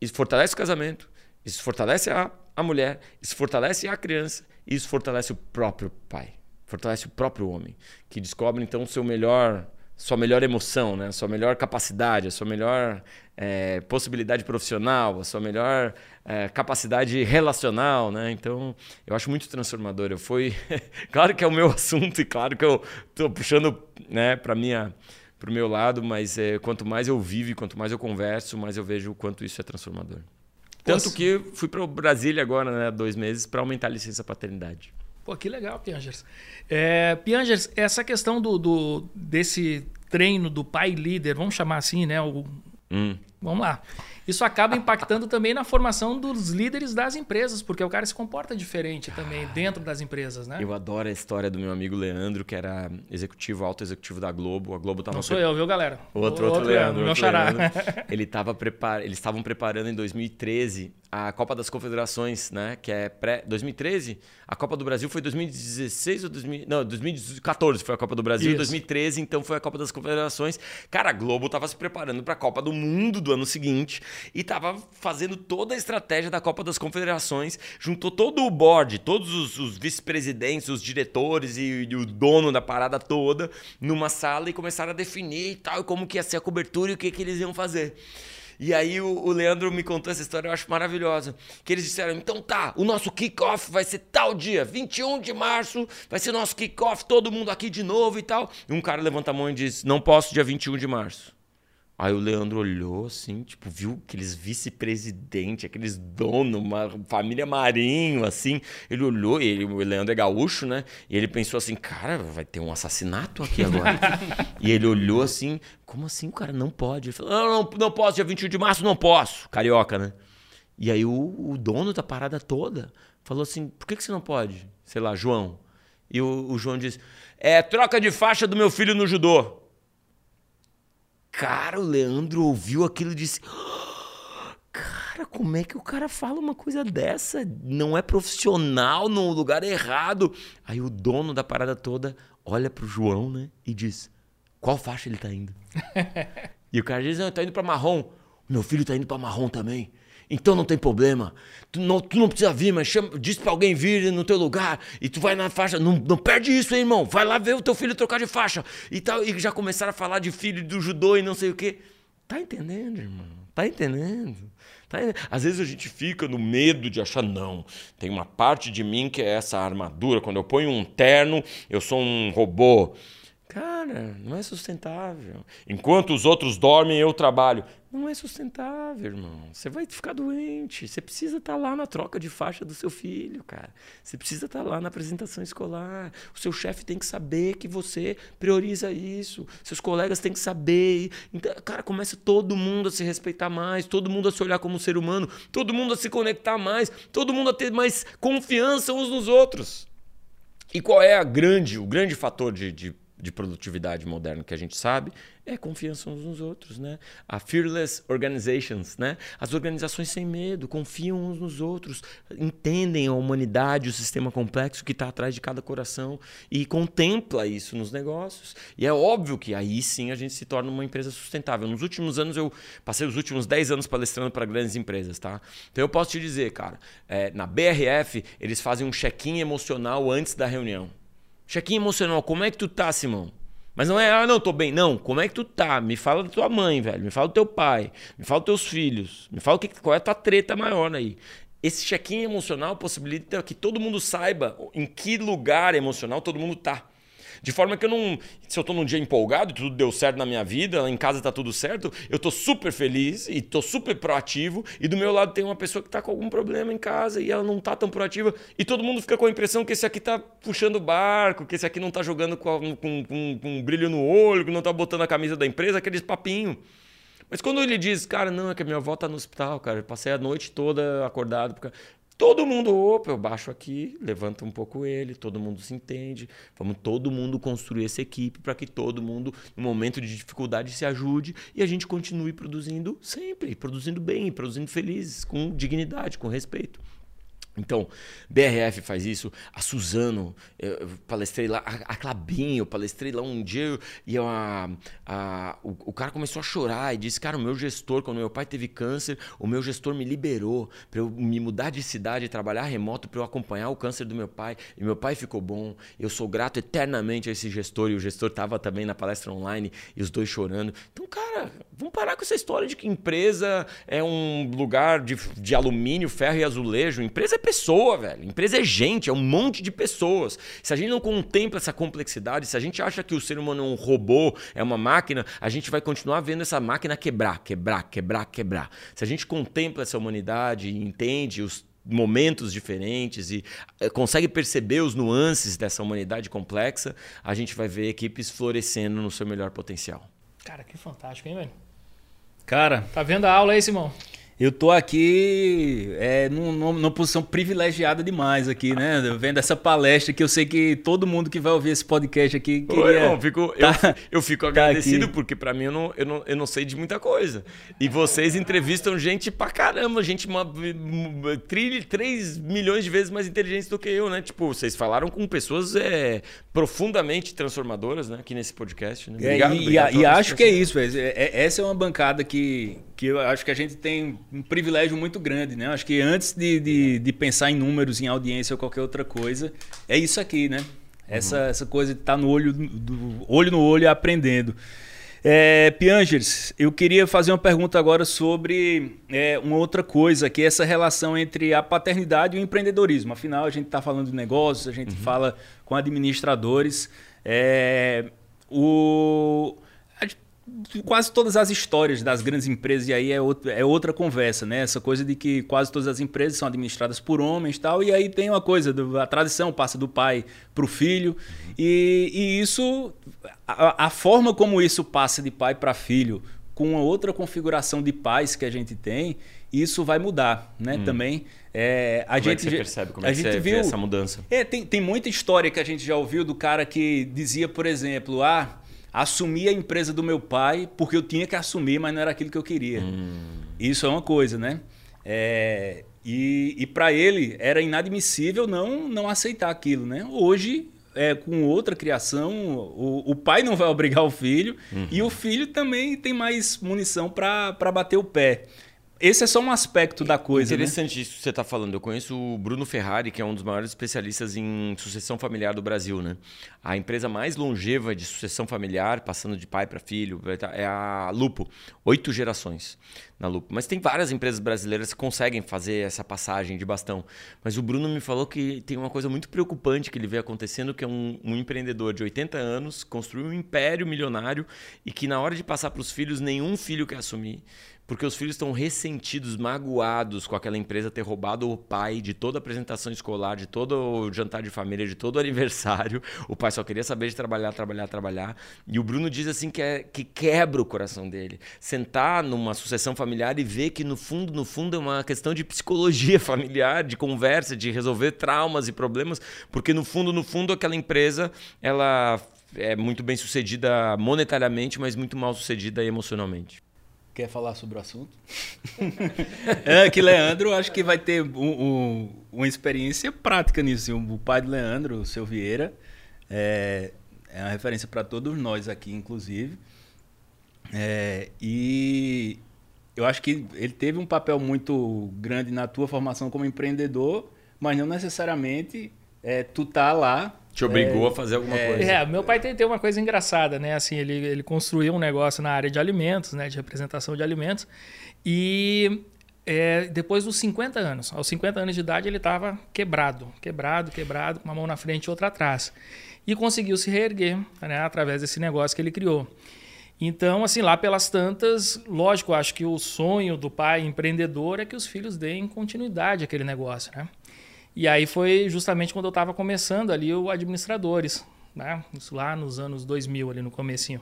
[SPEAKER 2] isso fortalece o casamento, isso fortalece a, a mulher, isso fortalece a criança, isso fortalece o próprio pai, fortalece o próprio homem, que descobre então o seu melhor sua melhor emoção, né? sua melhor capacidade, a sua melhor é, possibilidade profissional, a sua melhor é, capacidade relacional. Né? Então, eu acho muito transformador. Eu fui... claro que é o meu assunto e claro que eu estou puxando né, para minha para o meu lado, mas é, quanto mais eu vivo, quanto mais eu converso, mais eu vejo o quanto isso é transformador. Tanto que fui para o Brasília agora, né, dois meses, para aumentar a licença paternidade.
[SPEAKER 1] Pô, que legal, Piangers. É, Piangers, essa questão do, do, desse treino do pai líder, vamos chamar assim, né? O, hum. Vamos lá. Isso acaba impactando também na formação dos líderes das empresas, porque o cara se comporta diferente também dentro das empresas, né?
[SPEAKER 2] Eu adoro a história do meu amigo Leandro, que era executivo, alto executivo da Globo. A Globo tava
[SPEAKER 1] Não sou pre... eu, viu, galera?
[SPEAKER 2] Outro, outro, outro Leandro. Meu xará. Ele tava prepar... Eles estavam preparando em 2013 a Copa das Confederações, né? Que é pré 2013. A Copa do Brasil foi 2016 ou 2000... não, 2014 foi a Copa do Brasil, Isso. 2013 então foi a Copa das Confederações. Cara, a Globo tava se preparando para a Copa do Mundo do ano seguinte e tava fazendo toda a estratégia da Copa das Confederações, juntou todo o board, todos os, os vice-presidentes, os diretores e, e, o dono da parada toda numa sala e começaram a definir e tal, como que ia ser a cobertura e o que, que eles iam fazer. E aí o, o, Leandro me contou essa história, eu acho maravilhosa. Que eles disseram: então tá, o nosso kickoff vai ser tal dia, 21 de março, vai ser nosso kickoff, todo mundo aqui de novo e tal. E um cara levanta a mão e diz: não posso dia 21 de março. Aí o Leandro olhou assim, tipo, viu aqueles vice-presidente, aqueles donos, uma família Marinho, assim. Ele olhou, ele, o Leandro é gaúcho, né? E ele pensou assim, cara, vai ter um assassinato aqui agora. e ele olhou assim, como assim o cara não pode? Ele falou, não, não, não posso, dia 21 de março não posso. Carioca, né? E aí o, o dono da parada toda falou assim, por que, que você não pode? Sei lá, João. E o, o João disse, é troca de faixa do meu filho no judô. Cara, o Leandro ouviu aquilo e disse: Cara, como é que o cara fala uma coisa dessa? Não é profissional, no lugar errado. Aí o dono da parada toda olha pro João, né? E diz: Qual faixa ele tá indo? e o cara diz: Não, tá indo pra marrom. Meu filho tá indo pra marrom também. Então não tem problema. Tu não, tu não precisa vir, mas chama, diz pra alguém vir no teu lugar e tu vai na faixa. Não, não perde isso, hein, irmão. Vai lá ver o teu filho trocar de faixa. E tal. E já começaram a falar de filho do judô e não sei o quê. Tá entendendo, irmão? Tá entendendo? Tá Às vezes a gente fica no medo de achar, não, tem uma parte de mim que é essa armadura. Quando eu ponho um terno, eu sou um robô. Cara, não é sustentável. Enquanto os outros dormem, eu trabalho. Não é sustentável, irmão. Você vai ficar doente. Você precisa estar tá lá na troca de faixa do seu filho, cara. Você precisa estar tá lá na apresentação escolar. O seu chefe tem que saber que você prioriza isso. Seus colegas têm que saber. Então, cara, começa todo mundo a se respeitar mais, todo mundo a se olhar como ser humano, todo mundo a se conectar mais, todo mundo a ter mais confiança uns nos outros. E qual é a grande, o grande fator de, de de produtividade moderno que a gente sabe é confiança uns nos outros, né? A fearless organizations, né? As organizações sem medo, confiam uns nos outros, entendem a humanidade, o sistema complexo que está atrás de cada coração e contempla isso nos negócios. E é óbvio que aí sim a gente se torna uma empresa sustentável. Nos últimos anos eu passei os últimos 10 anos palestrando para grandes empresas, tá? Então eu posso te dizer, cara, é, na BRF eles fazem um check-in emocional antes da reunião. Check-in emocional, como é que tu tá, Simão? Mas não é, ah, não, tô bem. Não, como é que tu tá? Me fala da tua mãe, velho. Me fala do teu pai. Me fala dos teus filhos. Me fala que, qual é a tua treta maior aí. Esse check-in emocional possibilita que todo mundo saiba em que lugar emocional todo mundo tá. De forma que eu não. Se eu tô num dia empolgado tudo deu certo na minha vida, em casa tá tudo certo, eu tô super feliz e tô super proativo. E do meu lado tem uma pessoa que tá com algum problema em casa e ela não tá tão proativa. E todo mundo fica com a impressão que esse aqui tá puxando o barco, que esse aqui não tá jogando com, com, com, com um brilho no olho, que não tá botando a camisa da empresa, aqueles papinho. Mas quando ele diz, cara, não, é que a minha avó tá no hospital, cara, passei a noite toda acordado. Porque... Todo mundo, opa, eu baixo aqui, levanto um pouco ele, todo mundo se entende. Vamos todo mundo construir essa equipe para que todo mundo, no momento de dificuldade, se ajude e a gente continue produzindo sempre, produzindo bem, produzindo felizes, com dignidade, com respeito. Então, BRF faz isso, a Suzano, eu palestrei lá, a Clabinho, eu palestrei lá um dia e a, a, o, o, cara começou a chorar e disse: Cara, o meu gestor, quando meu pai teve câncer, o meu gestor me liberou para eu me mudar de cidade, trabalhar remoto, para eu acompanhar o câncer do meu pai. E meu pai ficou bom. Eu sou grato eternamente a esse gestor e o gestor estava também na palestra online e os dois chorando. Então, cara, vamos parar com essa história de que empresa é um lugar de, de alumínio, ferro e azulejo. Empresa é pessoa, velho. Empresa é gente, é um monte de pessoas. Se a gente não contempla essa complexidade, se a gente acha que o ser humano é um robô, é uma máquina, a gente vai continuar vendo essa máquina quebrar, quebrar, quebrar, quebrar. Se a gente contempla essa humanidade e entende os momentos diferentes e eh, consegue perceber os nuances dessa humanidade complexa, a gente vai ver equipes florescendo no seu melhor potencial.
[SPEAKER 1] Cara, que fantástico, hein, velho?
[SPEAKER 3] Cara.
[SPEAKER 1] Tá vendo a aula aí, Simão?
[SPEAKER 3] Eu tô aqui é, numa, numa, posição privilegiada demais aqui, né? Vendo essa palestra que eu sei que todo mundo que vai ouvir esse podcast aqui queria... Oi,
[SPEAKER 2] irmão, fico, tá, eu, eu fico tá agradecido tá porque para mim eu não, eu, não, eu não sei de muita coisa. E vocês entrevistam gente pra caramba, gente uma, 3 milhões de vezes mais inteligentes do que eu, né? Tipo, vocês falaram com pessoas é, profundamente transformadoras né? aqui nesse podcast. Né?
[SPEAKER 3] Obrigado, é, e, obrigado e, e acho que é isso, é, é, essa é uma bancada que que eu acho que a gente tem um privilégio muito grande, né? Acho que antes de, de, de, pensar em números, em audiência ou qualquer outra coisa, é isso aqui, né? Essa, uhum. essa coisa de estar tá no olho, do, olho no olho aprendendo. É, Piangers, eu queria fazer uma pergunta agora sobre é, uma outra coisa, que é essa relação entre a paternidade e o empreendedorismo. Afinal, a gente está falando de negócios, a gente uhum. fala com administradores. É, o quase todas as histórias das grandes empresas, e aí é, outro, é outra conversa, né? Essa coisa de que quase todas as empresas são administradas por homens e tal, e aí tem uma coisa, a tradição passa do pai para o filho, e, e, isso, a, a, forma como isso passa de pai para filho, com a outra configuração de pais que a gente tem, isso vai mudar, né? Hum. Também. É, a
[SPEAKER 2] como
[SPEAKER 3] gente,
[SPEAKER 2] é que você percebe? Como é que você viu essa mudança?
[SPEAKER 3] É, tem, tem muita história que a gente já ouviu do cara que dizia, por exemplo, ah assumi a empresa do meu pai porque eu tinha que assumir, mas não era aquilo que eu queria. Hum. Isso é uma coisa, né? É, e e para ele era inadmissível não, não aceitar aquilo, né? Hoje, é, com outra criação, o, o pai não vai obrigar o filho uhum. e o filho também tem mais munição para bater o pé. Esse é só um aspecto da coisa.
[SPEAKER 2] Né? Interessante
[SPEAKER 3] né?
[SPEAKER 2] isso que você está falando. Eu conheço o Bruno Ferrari, que é um dos maiores especialistas em sucessão familiar do Brasil. Né? A empresa mais longeva de sucessão familiar, passando de pai para filho, é a Lupo. Oito gerações na Lupo. Mas tem várias empresas brasileiras que conseguem fazer essa passagem de bastão. Mas o Bruno me falou que tem uma coisa muito preocupante que ele vê acontecendo, que é um, um empreendedor de 80 anos, construiu um império milionário e que na hora de passar para os filhos, nenhum filho quer assumir porque os filhos estão ressentidos, magoados com aquela empresa ter roubado o pai de toda a apresentação escolar, de todo o jantar de família, de todo o aniversário. O pai só queria saber de trabalhar, trabalhar, trabalhar. E o Bruno diz assim que, é, que quebra o coração dele. Sentar numa sucessão familiar e ver que no fundo, no fundo é uma questão de psicologia familiar, de conversa, de resolver traumas e problemas, porque no fundo, no fundo aquela empresa, ela é muito bem sucedida monetariamente, mas muito mal sucedida emocionalmente.
[SPEAKER 3] Quer falar sobre o assunto? é que Leandro acho que vai ter um, um, uma experiência prática nisso. O pai de Leandro, o seu Vieira, é, é uma referência para todos nós aqui, inclusive. É, e eu acho que ele teve um papel muito grande na tua formação como empreendedor, mas não necessariamente é, tu tá lá
[SPEAKER 2] te obrigou é, a fazer alguma
[SPEAKER 1] é,
[SPEAKER 2] coisa.
[SPEAKER 1] É, meu pai tem, uma coisa engraçada, né? Assim, ele, ele construiu um negócio na área de alimentos, né? De representação de alimentos. E é, depois dos 50 anos, aos 50 anos de idade, ele estava quebrado, quebrado, quebrado, com uma mão na frente e outra atrás. E conseguiu se reerguer né, através desse negócio que ele criou. Então, assim, lá pelas tantas, lógico, acho que o sonho do pai empreendedor é que os filhos deem continuidade àquele negócio, né? E aí foi justamente quando eu estava começando ali o Administradores, né? Isso lá nos anos 2000, ali no comecinho.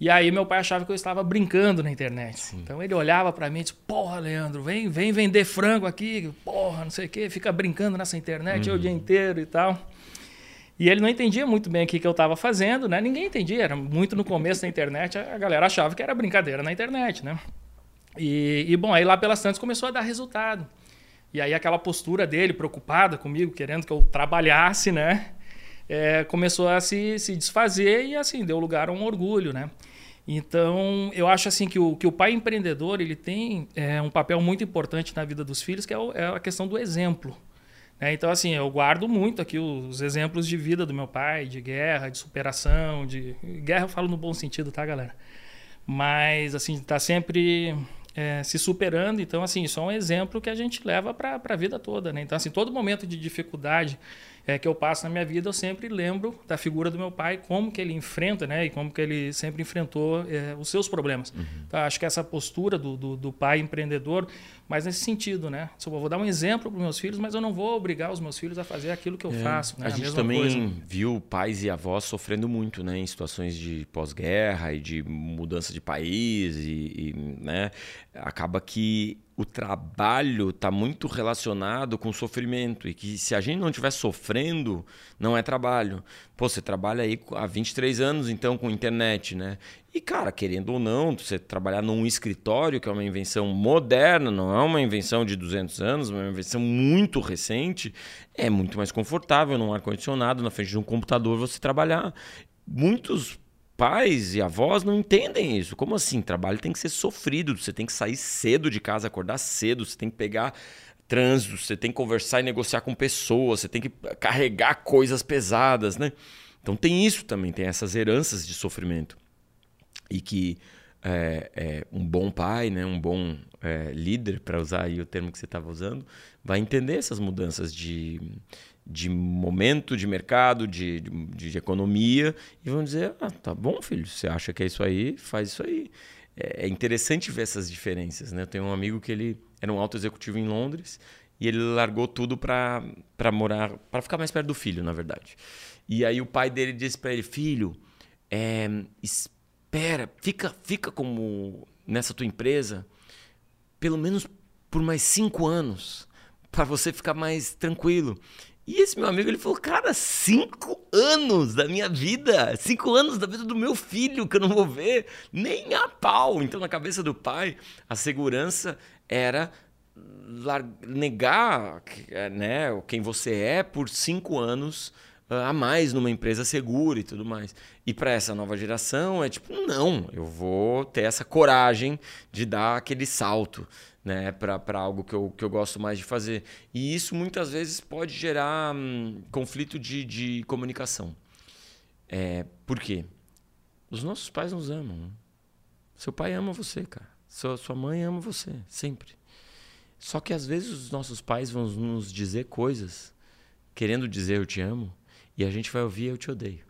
[SPEAKER 1] E aí meu pai achava que eu estava brincando na internet. Sim. Então ele olhava para mim e disse, porra, Leandro, vem, vem vender frango aqui, porra, não sei o quê, fica brincando nessa internet uhum. o dia inteiro e tal. E ele não entendia muito bem o que, que eu estava fazendo, né? Ninguém entendia, era muito no começo da internet, a galera achava que era brincadeira na internet, né? E, e bom, aí lá pelas tantas começou a dar resultado. E aí aquela postura dele, preocupada comigo, querendo que eu trabalhasse, né? É, começou a se, se desfazer e assim, deu lugar a um orgulho, né? Então, eu acho assim que o, que o pai empreendedor ele tem é, um papel muito importante na vida dos filhos, que é, o, é a questão do exemplo. Né? Então, assim, eu guardo muito aqui os exemplos de vida do meu pai, de guerra, de superação, de guerra eu falo no bom sentido, tá, galera? Mas, assim, tá sempre é, se superando. Então, assim, isso é um exemplo que a gente leva para a vida toda. Né? Então, assim, todo momento de dificuldade é, que eu passo na minha vida, eu sempre lembro da figura do meu pai, como que ele enfrenta, né? E como que ele sempre enfrentou é, os seus problemas. Uhum. Então, acho que essa postura do, do, do, pai empreendedor, mas nesse sentido, né? Eu vou dar um exemplo para os meus filhos, mas eu não vou obrigar os meus filhos a fazer aquilo que eu é. faço. Né?
[SPEAKER 2] A, a gente também coisa. viu pais e avós sofrendo muito, né? Em situações de pós-guerra e de mudança de país e, e né? Acaba que o trabalho está muito relacionado com o sofrimento e que se a gente não estiver sofrendo, não é trabalho. Pô, você trabalha aí há 23 anos então com internet, né? E cara, querendo ou não, você trabalhar num escritório, que é uma invenção moderna, não é uma invenção de 200 anos, é uma invenção muito recente, é muito mais confortável num ar condicionado, na frente de um computador você trabalhar. Muitos pais e avós não entendem isso. Como assim? Trabalho tem que ser sofrido, você tem que sair cedo de casa, acordar cedo, você tem que pegar trânsito, você tem que conversar e negociar com pessoas, você tem que carregar coisas pesadas, né? Então tem isso também, tem essas heranças de sofrimento. E que é, é, um bom pai, né, um bom é, líder, para usar aí o termo que você estava usando, vai entender essas mudanças de, de momento de mercado, de, de, de, economia, e vão dizer: ah, tá bom, filho, você acha que é isso aí, faz isso aí. É, é interessante ver essas diferenças. Né? Eu tenho um amigo que ele era um alto executivo em Londres e ele largou tudo para morar, para ficar mais perto do filho, na verdade. E aí o pai dele disse para ele: Filho, é, espera, fica, fica como nessa tua empresa, pelo menos por mais cinco anos, para você ficar mais tranquilo. E esse meu amigo, ele falou, cara, cinco anos da minha vida, cinco anos da vida do meu filho que eu não vou ver nem a pau. Então, na cabeça do pai, a segurança era negar né, quem você é por cinco anos a mais numa empresa segura e tudo mais. E para essa nova geração é tipo, não, eu vou ter essa coragem de dar aquele salto né, para algo que eu, que eu gosto mais de fazer. E isso muitas vezes pode gerar hum, conflito de, de comunicação. É, por quê? Os nossos pais nos amam. Né? Seu pai ama você, cara. Sua, sua mãe ama você, sempre. Só que às vezes os nossos pais vão nos dizer coisas querendo dizer eu te amo e a gente vai ouvir eu te odeio.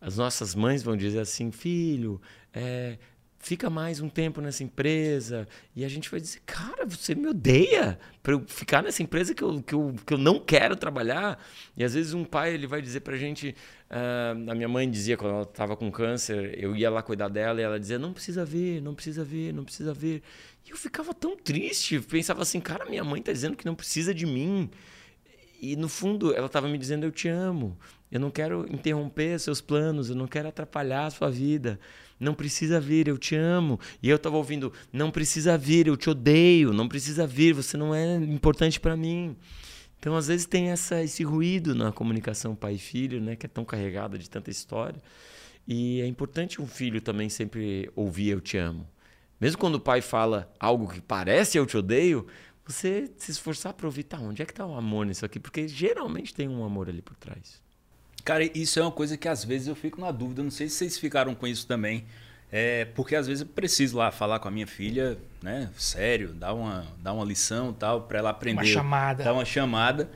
[SPEAKER 2] As nossas mães vão dizer assim, filho, é, fica mais um tempo nessa empresa. E a gente vai dizer, cara, você me odeia para eu ficar nessa empresa que eu, que, eu, que eu não quero trabalhar. E às vezes um pai ele vai dizer para a gente, uh, a minha mãe dizia quando ela estava com câncer, eu ia lá cuidar dela e ela dizia, não precisa ver, não precisa ver, não precisa ver. E eu ficava tão triste, pensava assim, cara, minha mãe está dizendo que não precisa de mim. E no fundo ela estava me dizendo, eu te amo. Eu não quero interromper seus planos, eu não quero atrapalhar a sua vida. Não precisa vir, eu te amo. E eu estava ouvindo, não precisa vir, eu te odeio. Não precisa vir, você não é importante para mim. Então, às vezes tem essa, esse ruído na comunicação pai filho, né, que é tão carregada de tanta história. E é importante um filho também sempre ouvir eu te amo. Mesmo quando o pai fala algo que parece eu te odeio, você se esforçar para ouvir, tá, onde é que está o amor nisso aqui? Porque geralmente tem um amor ali por trás.
[SPEAKER 3] Cara, isso é uma coisa que às vezes eu fico na dúvida. Não sei se vocês ficaram com isso também. É, porque às vezes eu preciso lá falar com a minha filha, né? Sério, dar uma, dar uma lição tal, para ela aprender. Uma
[SPEAKER 1] chamada.
[SPEAKER 3] Dar uma chamada.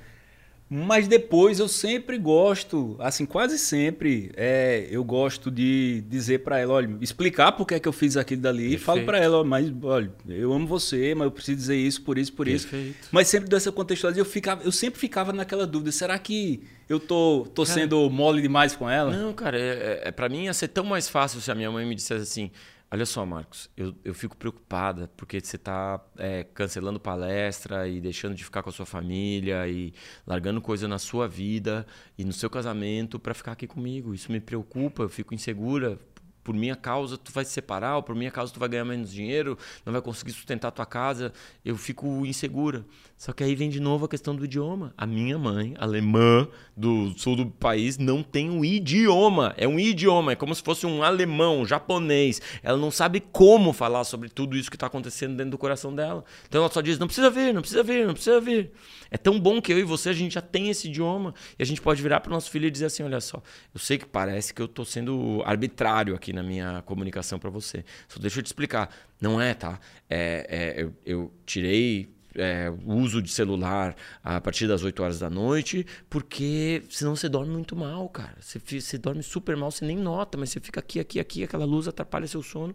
[SPEAKER 3] Mas depois eu sempre gosto, assim, quase sempre, é, eu gosto de dizer para ela, olha, explicar por que é que eu fiz aquilo dali. Perfeito. E falo para ela, mas olha, eu amo você, mas eu preciso dizer isso, por isso, por Perfeito. isso. Mas sempre dessa contextualização, eu, ficava, eu sempre ficava naquela dúvida, será que eu tô, tô cara, sendo mole demais com ela?
[SPEAKER 2] Não, cara, é, é, é para mim ia ser tão mais fácil se a minha mãe me dissesse assim, Olha só, Marcos, eu, eu fico preocupada porque você está é, cancelando palestra e deixando de ficar com a sua família e largando coisa na sua vida e no seu casamento para ficar aqui comigo. Isso me preocupa, eu fico insegura por minha causa tu vai se separar, ou por minha causa tu vai ganhar menos dinheiro, não vai conseguir sustentar tua casa, eu fico insegura. Só que aí vem de novo a questão do idioma. A minha mãe, alemã do sul do país, não tem um idioma. É um idioma, é como se fosse um alemão, um japonês. Ela não sabe como falar sobre tudo isso que está acontecendo dentro do coração dela. Então ela só diz: não precisa vir, não precisa vir, não precisa vir. É tão bom que eu e você a gente já tem esse idioma e a gente pode virar para o nosso filho e dizer assim: olha só, eu sei que parece que eu estou sendo arbitrário aqui na minha comunicação para você. Só deixa eu te explicar. Não é, tá? É, é eu, eu tirei é, uso de celular a partir das 8 horas da noite, porque senão você dorme muito mal, cara. Você, você dorme super mal, você nem nota, mas você fica aqui, aqui, aqui, aquela luz atrapalha seu sono.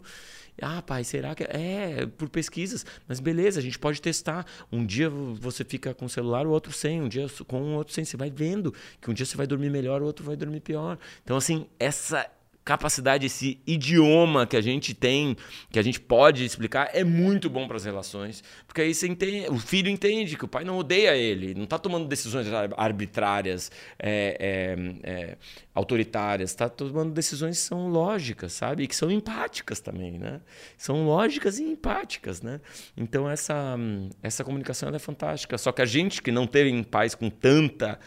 [SPEAKER 2] Ah, pai, será que. É, por pesquisas. Mas beleza, a gente pode testar. Um dia você fica com o celular, o outro sem. Um dia com o outro sem. Você vai vendo que um dia você vai dormir melhor, o outro vai dormir pior. Então, assim, essa capacidade, esse idioma que a gente tem, que a gente pode explicar, é muito bom para as relações. Porque aí você entende, o filho entende que o pai não odeia ele, não está tomando decisões arbitrárias, é, é, é, autoritárias, está tomando decisões que são lógicas, sabe? E que são empáticas também, né? São lógicas e empáticas, né? Então essa, essa comunicação é fantástica. Só que a gente que não teve em paz com tanta,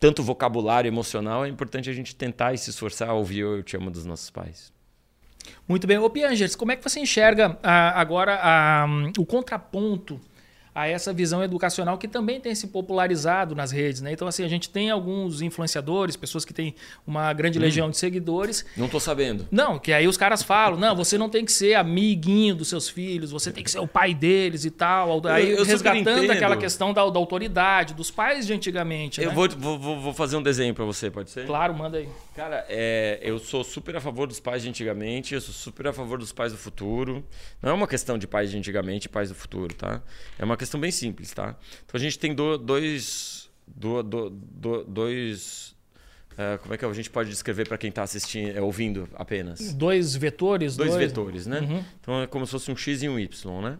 [SPEAKER 2] tanto vocabulário emocional, é importante a gente tentar e se esforçar a ouvir Eu Te Amo dos nossos pais.
[SPEAKER 1] Muito bem. Ô Piangers, como é que você enxerga ah, agora ah, o contraponto a essa visão educacional que também tem se popularizado nas redes, né? Então, assim, a gente tem alguns influenciadores, pessoas que têm uma grande hum. legião de seguidores.
[SPEAKER 2] Não estou sabendo.
[SPEAKER 1] Não, que aí os caras falam, não, você não tem que ser amiguinho dos seus filhos, você tem que ser o pai deles e tal. Aí eu, eu resgatando aquela questão da, da, autoridade, dos pais de antigamente.
[SPEAKER 2] Eu
[SPEAKER 1] né?
[SPEAKER 2] vou, vou, vou fazer um desenho para você, pode ser?
[SPEAKER 1] Claro, manda aí.
[SPEAKER 2] Cara, é, eu sou super a favor dos pais de antigamente, eu sou super a favor dos pais do futuro. Não é uma questão de pais de antigamente e pais do futuro, tá? É uma questão bem simples, tá? Então a gente tem do, dois. Do, do, do, dois. Uh, como é que a gente pode descrever para quem está assistindo, é, ouvindo apenas?
[SPEAKER 1] Dois vetores?
[SPEAKER 2] Dois, dois... vetores, né? Uhum. Então é como se fosse um X e um Y, né?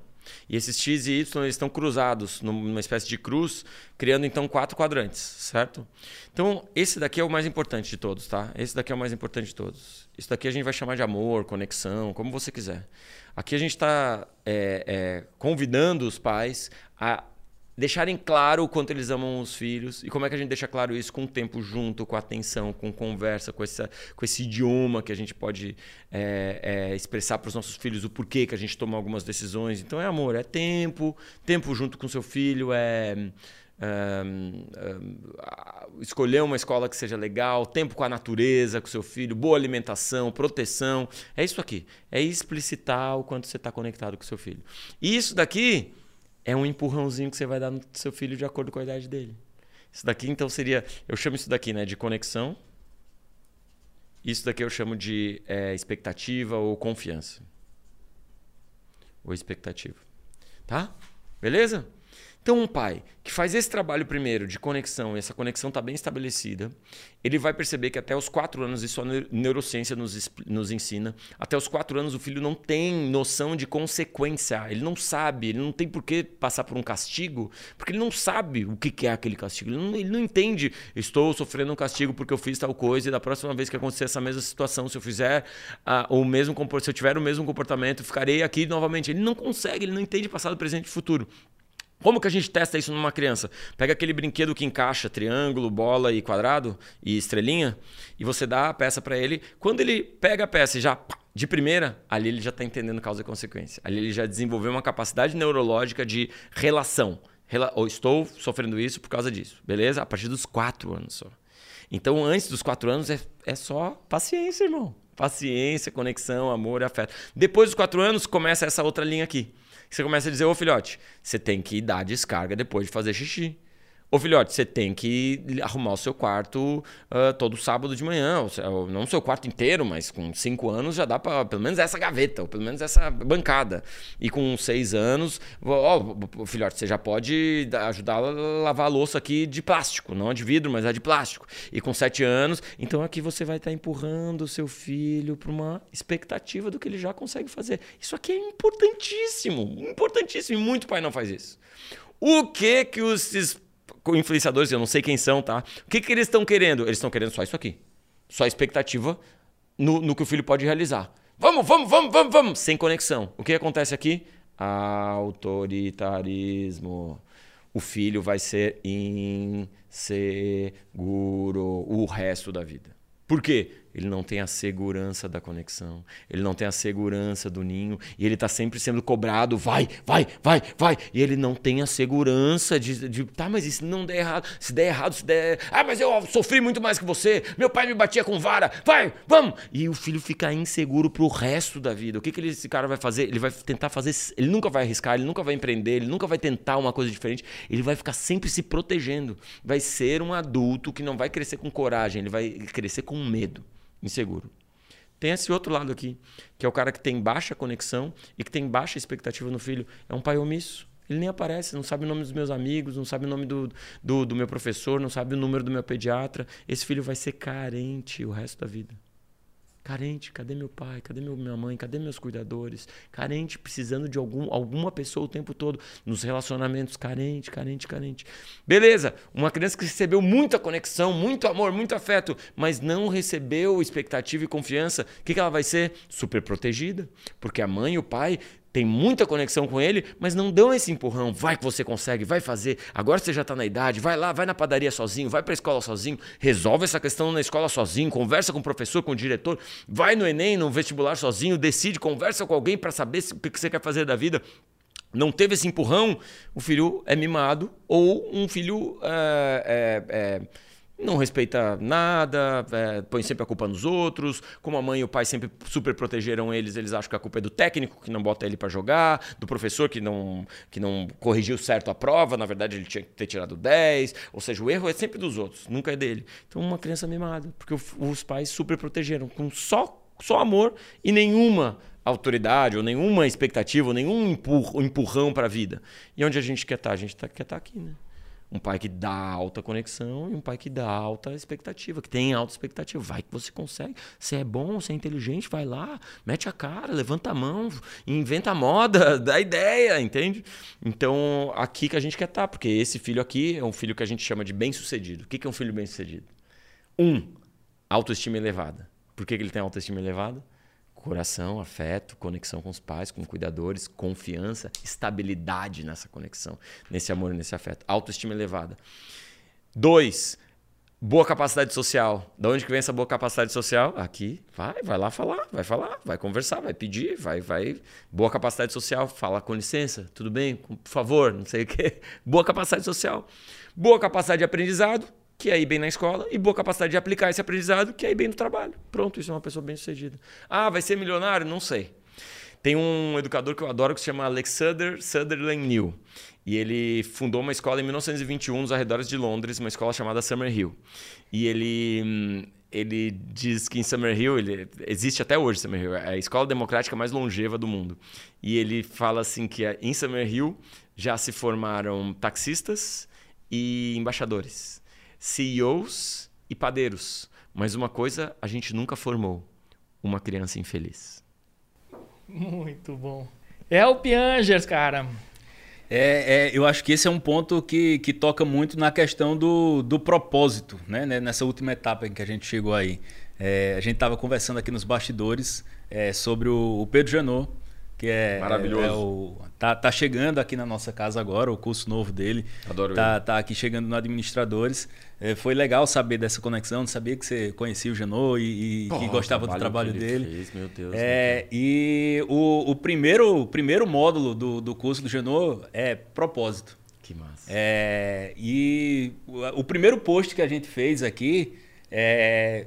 [SPEAKER 2] E esses X e Y eles estão cruzados numa espécie de cruz, criando então quatro quadrantes, certo? Então, esse daqui é o mais importante de todos, tá? Esse daqui é o mais importante de todos. Isso daqui a gente vai chamar de amor, conexão, como você quiser. Aqui a gente está é, é, convidando os pais a deixarem claro o quanto eles amam os filhos e como é que a gente deixa claro isso com o tempo junto, com atenção, com conversa, com, essa, com esse idioma que a gente pode é, é, expressar para os nossos filhos o porquê que a gente toma algumas decisões. Então é amor, é tempo, tempo junto com seu filho, é, é, é escolher uma escola que seja legal, tempo com a natureza, com seu filho, boa alimentação, proteção. É isso aqui. É explicitar o quanto você está conectado com seu filho. E isso daqui é um empurrãozinho que você vai dar no seu filho de acordo com a idade dele. Isso daqui, então, seria. Eu chamo isso daqui né, de conexão. Isso daqui eu chamo de é, expectativa ou confiança. Ou expectativa. Tá? Beleza? Então, um pai que faz esse trabalho primeiro de conexão, e essa conexão está bem estabelecida, ele vai perceber que até os quatro anos, isso a neurociência nos, nos ensina, até os quatro anos o filho não tem noção de consequência, ele não sabe, ele não tem por que passar por um castigo, porque ele não sabe o que é aquele castigo, ele não, ele não entende, estou sofrendo um castigo porque eu fiz tal coisa, e da próxima vez que acontecer essa mesma situação, se eu fizer uh, o mesmo se eu tiver o mesmo comportamento, ficarei aqui novamente. Ele não consegue, ele não entende passado, presente e futuro. Como que a gente testa isso numa criança? Pega aquele brinquedo que encaixa triângulo, bola e quadrado e estrelinha e você dá a peça para ele. Quando ele pega a peça e já de primeira, ali ele já está entendendo causa e consequência. Ali ele já desenvolveu uma capacidade neurológica de relação. Rela ou estou sofrendo isso por causa disso, beleza? A partir dos quatro anos só. Então, antes dos quatro anos é, é só paciência, irmão. Paciência, conexão, amor afeto. Depois dos quatro anos, começa essa outra linha aqui. Você começa a dizer, ô filhote, você tem que dar descarga depois de fazer xixi. Ô filhote, você tem que arrumar o seu quarto uh, todo sábado de manhã. Ou, não o seu quarto inteiro, mas com cinco anos já dá para pelo menos essa gaveta, ou pelo menos essa bancada. E com seis anos, ó, filhote, você já pode ajudar a lavar a louça aqui de plástico, não é de vidro, mas é de plástico. E com sete anos, então aqui você vai estar tá empurrando o seu filho para uma expectativa do que ele já consegue fazer. Isso aqui é importantíssimo, importantíssimo. E muito pai não faz isso. O que que os influenciadores, eu não sei quem são, tá? O que, que eles estão querendo? Eles estão querendo só isso aqui. Só expectativa no, no que o filho pode realizar. Vamos, vamos, vamos, vamos, vamos! Sem conexão. O que acontece aqui? Autoritarismo. O filho vai ser inseguro o resto da vida. Por quê? Ele não tem a segurança da conexão, ele não tem a segurança do ninho, e ele está sempre sendo cobrado, vai, vai, vai, vai, e ele não tem a segurança de, de, tá, mas se não der errado, se der errado, se der, ah, mas eu sofri muito mais que você, meu pai me batia com vara, vai, vamos, e o filho fica inseguro pro resto da vida. O que, que esse cara vai fazer? Ele vai tentar fazer, ele nunca vai arriscar, ele nunca vai empreender, ele nunca vai tentar uma coisa diferente, ele vai ficar sempre se protegendo, vai ser um adulto que não vai crescer com coragem, ele vai crescer com medo inseguro. Tem esse outro lado aqui, que é o cara que tem baixa conexão e que tem baixa expectativa no filho. É um pai omisso. Ele nem aparece, não sabe o nome dos meus amigos, não sabe o nome do, do, do meu professor, não sabe o número do meu pediatra. Esse filho vai ser carente o resto da vida. Carente, cadê meu pai? Cadê meu, minha mãe? Cadê meus cuidadores? Carente, precisando de algum, alguma pessoa o tempo todo. Nos relacionamentos, carente, carente, carente. Beleza, uma criança que recebeu muita conexão, muito amor, muito afeto, mas não recebeu expectativa e confiança, o que, que ela vai ser? Super protegida. Porque a mãe e o pai tem muita conexão com ele, mas não dão esse empurrão. Vai que você consegue, vai fazer. Agora você já está na idade, vai lá, vai na padaria sozinho, vai para a escola sozinho, resolve essa questão na escola sozinho, conversa com o professor, com o diretor, vai no Enem, no vestibular sozinho, decide, conversa com alguém para saber o que você quer fazer da vida. Não teve esse empurrão, o filho é mimado ou um filho é, é, é não respeita nada, é, põe sempre a culpa nos outros. Como a mãe e o pai sempre super protegeram eles, eles acham que a culpa é do técnico que não bota ele para jogar, do professor que não, que não corrigiu certo a prova, na verdade ele tinha que ter tirado 10. Ou seja, o erro é sempre dos outros, nunca é dele. Então, uma criança mimada, porque os pais super protegeram com só, só amor e nenhuma autoridade, ou nenhuma expectativa, ou nenhum empurrão para a vida. E onde a gente quer estar? Tá? A gente tá, quer estar tá aqui, né? Um pai que dá alta conexão e um pai que dá alta expectativa, que tem alta expectativa. Vai que você consegue. Você é bom, você é inteligente, vai lá, mete a cara, levanta a mão, inventa a moda, dá ideia, entende? Então, aqui que a gente quer estar, tá, porque esse filho aqui é um filho que a gente chama de bem-sucedido. O que é um filho bem-sucedido? Um, autoestima elevada. Por que ele tem autoestima elevada? Coração, afeto, conexão com os pais, com cuidadores, confiança, estabilidade nessa conexão, nesse amor, nesse afeto, autoestima elevada. Dois, boa capacidade social. Da onde que vem essa boa capacidade social? Aqui, vai, vai lá falar, vai falar, vai conversar, vai pedir, vai, vai. Boa capacidade social, fala com licença, tudo bem, por favor, não sei o quê. Boa capacidade social. Boa capacidade de aprendizado, que é ir bem na escola, e boa capacidade de aplicar esse aprendizado, que é ir bem no trabalho. Pronto, isso é uma pessoa bem sucedida. Ah, vai ser milionário? Não sei. Tem um educador que eu adoro que se chama Alexander Sutherland New. E ele fundou uma escola em 1921 nos arredores de Londres, uma escola chamada Summerhill. E ele, ele diz que em Summerhill, ele, existe até hoje Summerhill, é a escola democrática mais longeva do mundo. E ele fala assim que em Summerhill já se formaram taxistas e embaixadores, CEOs e padeiros. Mas uma coisa a gente nunca formou: uma criança infeliz.
[SPEAKER 1] Muito bom. É o Piangers, cara.
[SPEAKER 3] É, é, eu acho que esse é um ponto que, que toca muito na questão do, do propósito, né? Nessa última etapa em que a gente chegou aí. É, a gente estava conversando aqui nos bastidores é, sobre o, o Pedro Janot, que é
[SPEAKER 2] maravilhoso. É,
[SPEAKER 3] o, tá, tá chegando aqui na nossa casa agora o curso novo dele.
[SPEAKER 2] Adoro
[SPEAKER 3] tá,
[SPEAKER 2] ele.
[SPEAKER 3] tá aqui chegando no administradores. É, foi legal saber dessa conexão, sabia que você conhecia o Janot e, e que gostava do trabalho dele.
[SPEAKER 2] Fez, meu Deus.
[SPEAKER 3] É, e o, o primeiro, o primeiro módulo do, do curso do Janot é propósito.
[SPEAKER 2] Que massa.
[SPEAKER 3] É, e o, o primeiro post que a gente fez aqui é,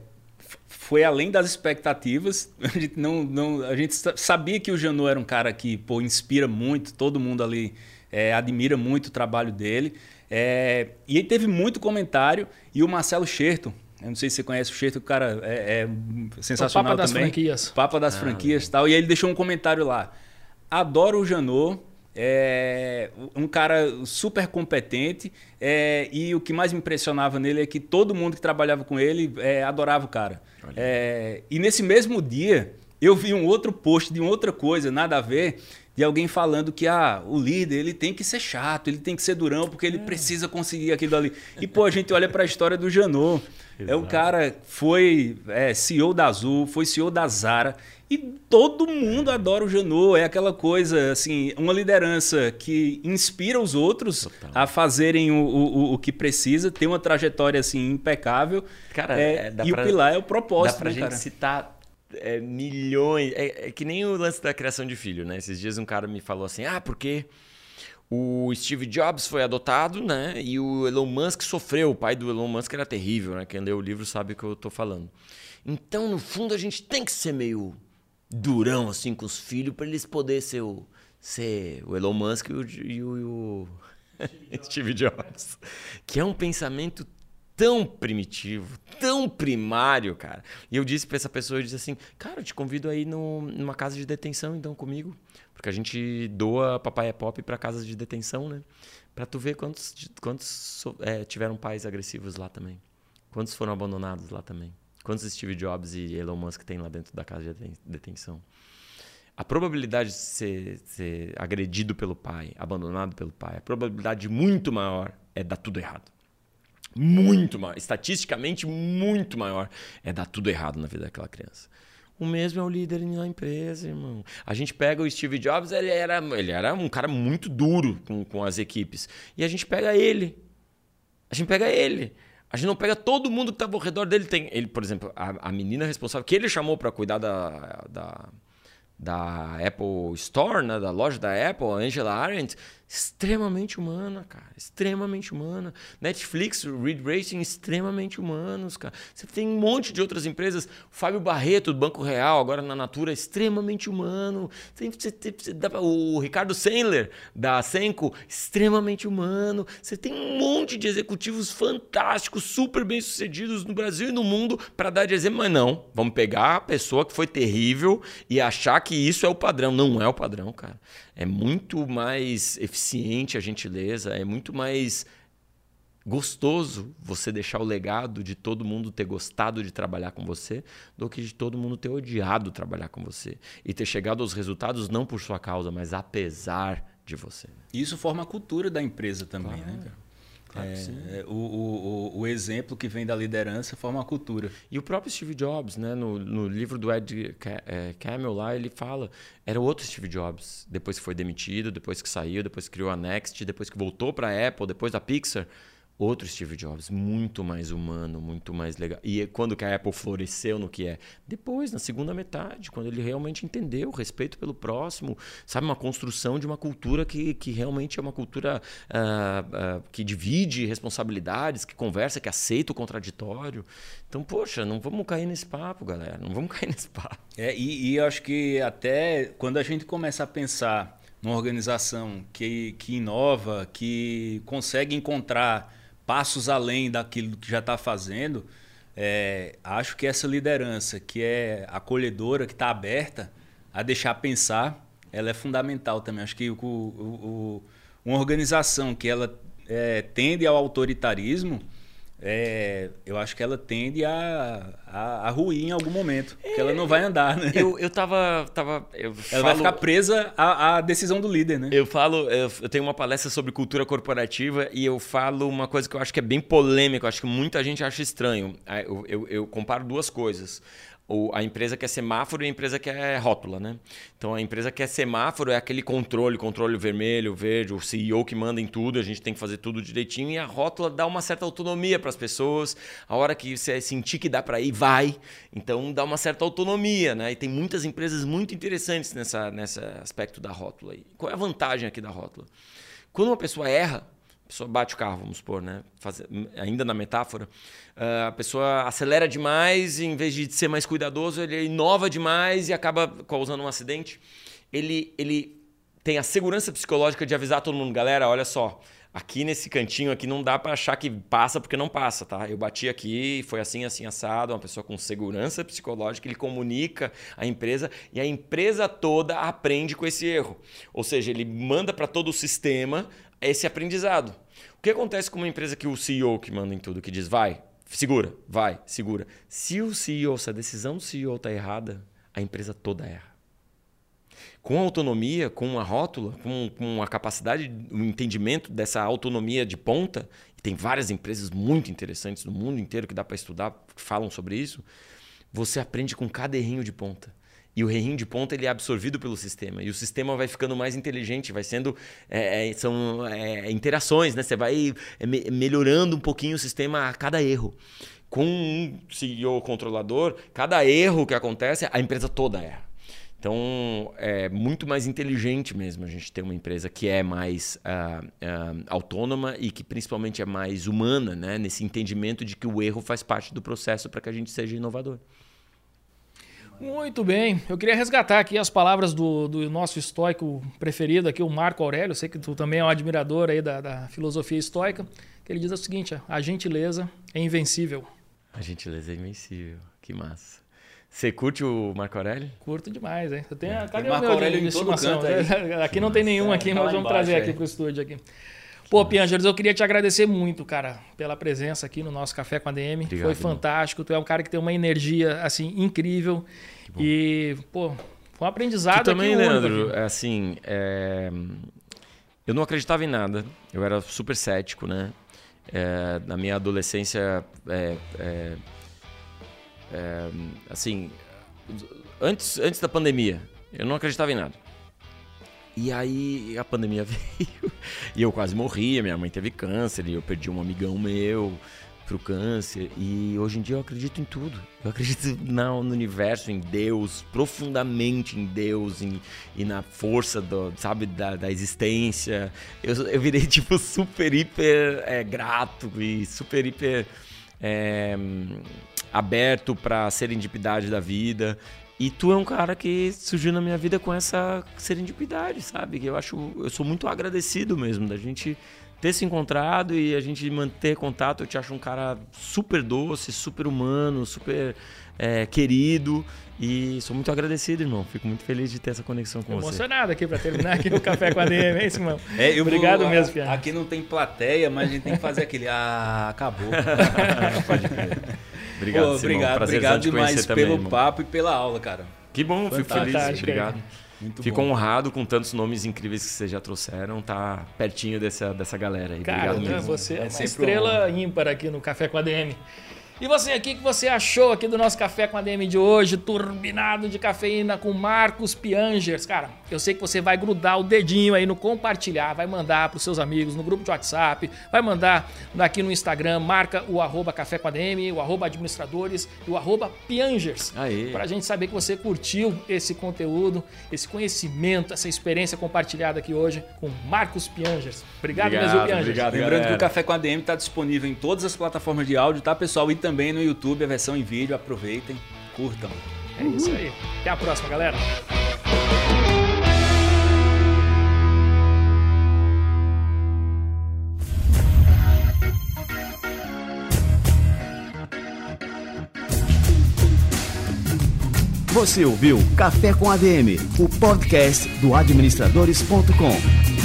[SPEAKER 3] foi além das expectativas. A gente, não, não, a gente sabia que o Janot era um cara que pô, inspira muito, todo mundo ali é, admira muito o trabalho dele. É, e ele teve muito comentário. E o Marcelo Scherto, eu não sei se você conhece o Scherto, o cara é, é sensacional
[SPEAKER 1] o Papa
[SPEAKER 3] também.
[SPEAKER 1] das franquias.
[SPEAKER 3] Papa das ah, franquias e tal. E ele deixou um comentário lá. Adoro o Janot, é um cara super competente é, e o que mais me impressionava nele é que todo mundo que trabalhava com ele é, adorava o cara. É, e nesse mesmo dia eu vi um outro post de outra coisa, nada a ver, de alguém falando que ah, o líder ele tem que ser chato, ele tem que ser durão porque ele é. precisa conseguir aquilo ali. E pô, a gente olha para a história do Janot. É o cara foi é, CEO da Azul, foi CEO da Zara e todo mundo adora o Janot. É aquela coisa, assim, uma liderança que inspira os outros Total. a fazerem o, o, o que precisa, tem uma trajetória assim impecável.
[SPEAKER 2] Cara,
[SPEAKER 3] é,
[SPEAKER 2] é,
[SPEAKER 3] e pra, o pilar é o propósito.
[SPEAKER 2] Dá pra
[SPEAKER 3] né,
[SPEAKER 2] gente
[SPEAKER 3] cara?
[SPEAKER 2] citar é, milhões. É, é, que nem o lance da criação de filho, né? Esses dias um cara me falou assim: ah, porque o Steve Jobs foi adotado, né? E o Elon Musk sofreu. O pai do Elon Musk era terrível, né? Quem leu o livro sabe o que eu tô falando. Então, no fundo, a gente tem que ser meio durão assim com os filhos para eles poderem ser o, ser o Elon Musk e o, e o, e o Steve Jobs. Que é um pensamento tão primitivo, tão primário, cara. E eu disse para essa pessoa, eu disse assim, cara, eu te convido aí no, numa casa de detenção então comigo, porque a gente doa papai é pop para casas de detenção, né? Para tu ver quantos quantos é, tiveram pais agressivos lá também, quantos foram abandonados lá também. Quantos Steve Jobs e Elon Musk tem lá dentro da casa de detenção? A probabilidade de ser, ser agredido pelo pai, abandonado pelo pai, a probabilidade muito maior é dar tudo errado. Muito maior. Estatisticamente, muito maior é dar tudo errado na vida daquela criança. O mesmo é o líder na empresa, irmão. A gente pega o Steve Jobs, ele era, ele era um cara muito duro com, com as equipes. E a gente pega ele. A gente pega ele. A gente não pega todo mundo que estava ao redor dele. Tem ele, por exemplo, a, a menina responsável que ele chamou para cuidar da, da, da Apple Store, né, da loja da Apple, a Angela Arendt, extremamente humana, cara. Extremamente humana. Netflix, Reed Racing, extremamente humanos, cara. Você tem um monte de outras empresas. Fábio Barreto, do Banco Real, agora na Natura, extremamente humano. Tem, você, você, o Ricardo Sandler, da Senco, extremamente humano. Você tem um monte de executivos fantásticos, super bem-sucedidos no Brasil e no mundo para dar de exemplo. Mas não, vamos pegar a pessoa que foi terrível e achar que isso é o padrão. Não é o padrão, cara é muito mais eficiente a gentileza, é muito mais gostoso você deixar o legado de todo mundo ter gostado de trabalhar com você do que de todo mundo ter odiado trabalhar com você e ter chegado aos resultados não por sua causa, mas apesar de você.
[SPEAKER 3] Isso forma a cultura da empresa também,
[SPEAKER 2] claro.
[SPEAKER 3] né?
[SPEAKER 2] Claro
[SPEAKER 3] é, é, o, o, o, exemplo que vem da liderança forma a cultura.
[SPEAKER 2] E o próprio Steve Jobs, né? no, no livro do Ed é, Camel lá, ele fala, era outro Steve Jobs, depois que foi demitido, depois que saiu, depois que criou a Next, depois que voltou para a Apple, depois da Pixar outro Steve Jobs, muito mais humano, muito mais legal. E quando que a Apple floresceu no que é? Depois, na segunda metade, quando ele realmente entendeu o respeito pelo próximo, sabe, uma construção de uma cultura que, que realmente é uma cultura uh, uh, que divide responsabilidades, que conversa, que aceita o contraditório. Então, poxa, não vamos cair nesse papo, galera, não vamos cair nesse papo.
[SPEAKER 3] É, e, e acho que até quando a gente começa a pensar numa organização que, que inova, que consegue encontrar passos além daquilo que já está fazendo, é, acho que essa liderança que é acolhedora, que está aberta a deixar pensar, ela é fundamental também. Acho que o, o, uma organização que ela é, tende ao autoritarismo, é, eu acho que ela tende a, a, a ruir em algum momento. É, porque ela não vai andar, né?
[SPEAKER 2] Eu, eu tava. tava eu
[SPEAKER 3] ela
[SPEAKER 2] falo,
[SPEAKER 3] vai ficar presa à, à, decisão do líder, né?
[SPEAKER 2] Eu falo, eu, eu, tenho uma palestra sobre cultura corporativa e eu falo uma coisa que eu acho que é bem polêmica, eu acho que muita gente acha estranho. Eu, eu, eu comparo duas coisas a empresa quer semáforo e a empresa quer rótula, né? Então a empresa quer semáforo é aquele controle, controle vermelho, verde, o CEO que manda em tudo, a gente tem que fazer tudo direitinho e a rótula dá uma certa autonomia para as pessoas. A hora que você sentir que dá para ir, vai. Então dá uma certa autonomia, né? E tem muitas empresas muito interessantes nessa nesse aspecto da rótula. Qual é a vantagem aqui da rótula? Quando uma pessoa erra, pessoa bate o carro, vamos supor, né? Faz, ainda na metáfora, uh, a pessoa acelera demais e em vez de ser mais cuidadoso, ele inova demais e acaba causando um acidente. Ele, ele tem a segurança psicológica de avisar todo mundo, galera, olha só, aqui nesse cantinho aqui não dá para achar que passa porque não passa, tá? Eu bati aqui, foi assim, assim, assado, uma pessoa com segurança psicológica, ele comunica a empresa e a empresa toda aprende com esse erro. Ou seja, ele manda para todo o sistema esse aprendizado. O que acontece com uma empresa que o CEO que manda em tudo, que diz vai, segura, vai, segura. Se o CEO, se a decisão do CEO está errada, a empresa toda erra. Com autonomia, com uma rótula, com, com a capacidade, o um entendimento dessa autonomia de ponta, tem várias empresas muito interessantes no mundo inteiro que dá para estudar, que falam sobre isso, você aprende com cada errinho de ponta. E o reino de ponta ele é absorvido pelo sistema. E o sistema vai ficando mais inteligente, vai sendo. É, é são é, interações, né? Você vai é, melhorando um pouquinho o sistema a cada erro. Com um CEO controlador, cada erro que acontece, a empresa toda erra. Então, é muito mais inteligente mesmo a gente ter uma empresa que é mais uh, uh, autônoma e que principalmente é mais humana, né? nesse entendimento de que o erro faz parte do processo para que a gente seja inovador.
[SPEAKER 1] Muito bem. Eu queria resgatar aqui as palavras do, do nosso estoico preferido aqui, o Marco Aurélio. Eu sei que tu também é um admirador aí da, da filosofia estoica. Que ele diz o seguinte: a gentileza é invencível.
[SPEAKER 2] A gentileza é invencível. Que massa. Você curte o Marco Aurélio?
[SPEAKER 1] Curto demais, hein? Eu tenho,
[SPEAKER 3] é. Cadê tem o Marco Aurélio em todo canto aí.
[SPEAKER 1] Aqui não tem nenhum aqui, mas vamos trazer aqui para o estúdio aqui. Pô, Piangers, eu queria te agradecer muito, cara, pela presença aqui no nosso Café com a DM. Obrigado, foi fantástico. Tu é um cara que tem uma energia, assim, incrível. E, pô, foi um aprendizado
[SPEAKER 2] tu também, Leandro, é assim, é... eu não acreditava em nada. Eu era super cético, né? É, na minha adolescência, é, é, é, assim, antes, antes da pandemia, eu não acreditava em nada. E aí a pandemia veio e eu quase morri, minha mãe teve câncer e eu perdi um amigão meu pro câncer. E hoje em dia eu acredito em tudo. Eu acredito no, no universo, em Deus, profundamente em Deus em, e na força do, sabe, da, da existência. Eu, eu virei tipo super, hiper é, grato e super, hiper é, aberto pra serendipidade da vida. E tu é um cara que surgiu na minha vida com essa serendipidade, sabe? Que eu acho, eu sou muito agradecido mesmo da gente ter se encontrado e a gente manter contato. Eu te acho um cara super doce, super humano, super é, querido. E sou muito agradecido, irmão. Fico muito feliz de ter essa conexão com
[SPEAKER 1] Emocionado
[SPEAKER 2] você.
[SPEAKER 1] Emocionado aqui para terminar aqui o Café com a DM, é isso, irmão?
[SPEAKER 3] É, Obrigado vou, mesmo, Piano. Aqui não tem plateia, mas a gente tem que fazer aquele. Ah, acabou.
[SPEAKER 2] Pode crer. Obrigado, Pô,
[SPEAKER 3] obrigado, obrigado demais também, pelo irmão. papo e pela aula, cara.
[SPEAKER 2] Que bom, Fantástico. fico feliz. Obrigado. Muito Fico bom. honrado com tantos nomes incríveis que vocês já trouxeram, tá pertinho dessa, dessa galera aí.
[SPEAKER 1] Cara,
[SPEAKER 2] Obrigado
[SPEAKER 1] mesmo. Você é, é uma estrela um... ímpar aqui no Café com a DM. E você aqui, o que você achou aqui do nosso Café com a DM de hoje? Turbinado de cafeína com Marcos Piangers. Cara, eu sei que você vai grudar o dedinho aí no compartilhar, vai mandar para os seus amigos no grupo de WhatsApp, vai mandar aqui no Instagram, marca o arroba Café com a DM, o arroba administradores e o arroba Piangers. Para a gente saber que você curtiu esse conteúdo, esse conhecimento, essa experiência compartilhada aqui hoje com Marcos Piangers. Obrigado, obrigado mesmo, Piangers.
[SPEAKER 3] Obrigado, Lembrando galera. que o Café com a DM está disponível em todas as plataformas de áudio, tá, pessoal? E também também no YouTube a versão em vídeo. Aproveitem, curtam.
[SPEAKER 1] É isso aí. Até a próxima, galera.
[SPEAKER 4] Você ouviu Café com ADM, o podcast do administradores.com.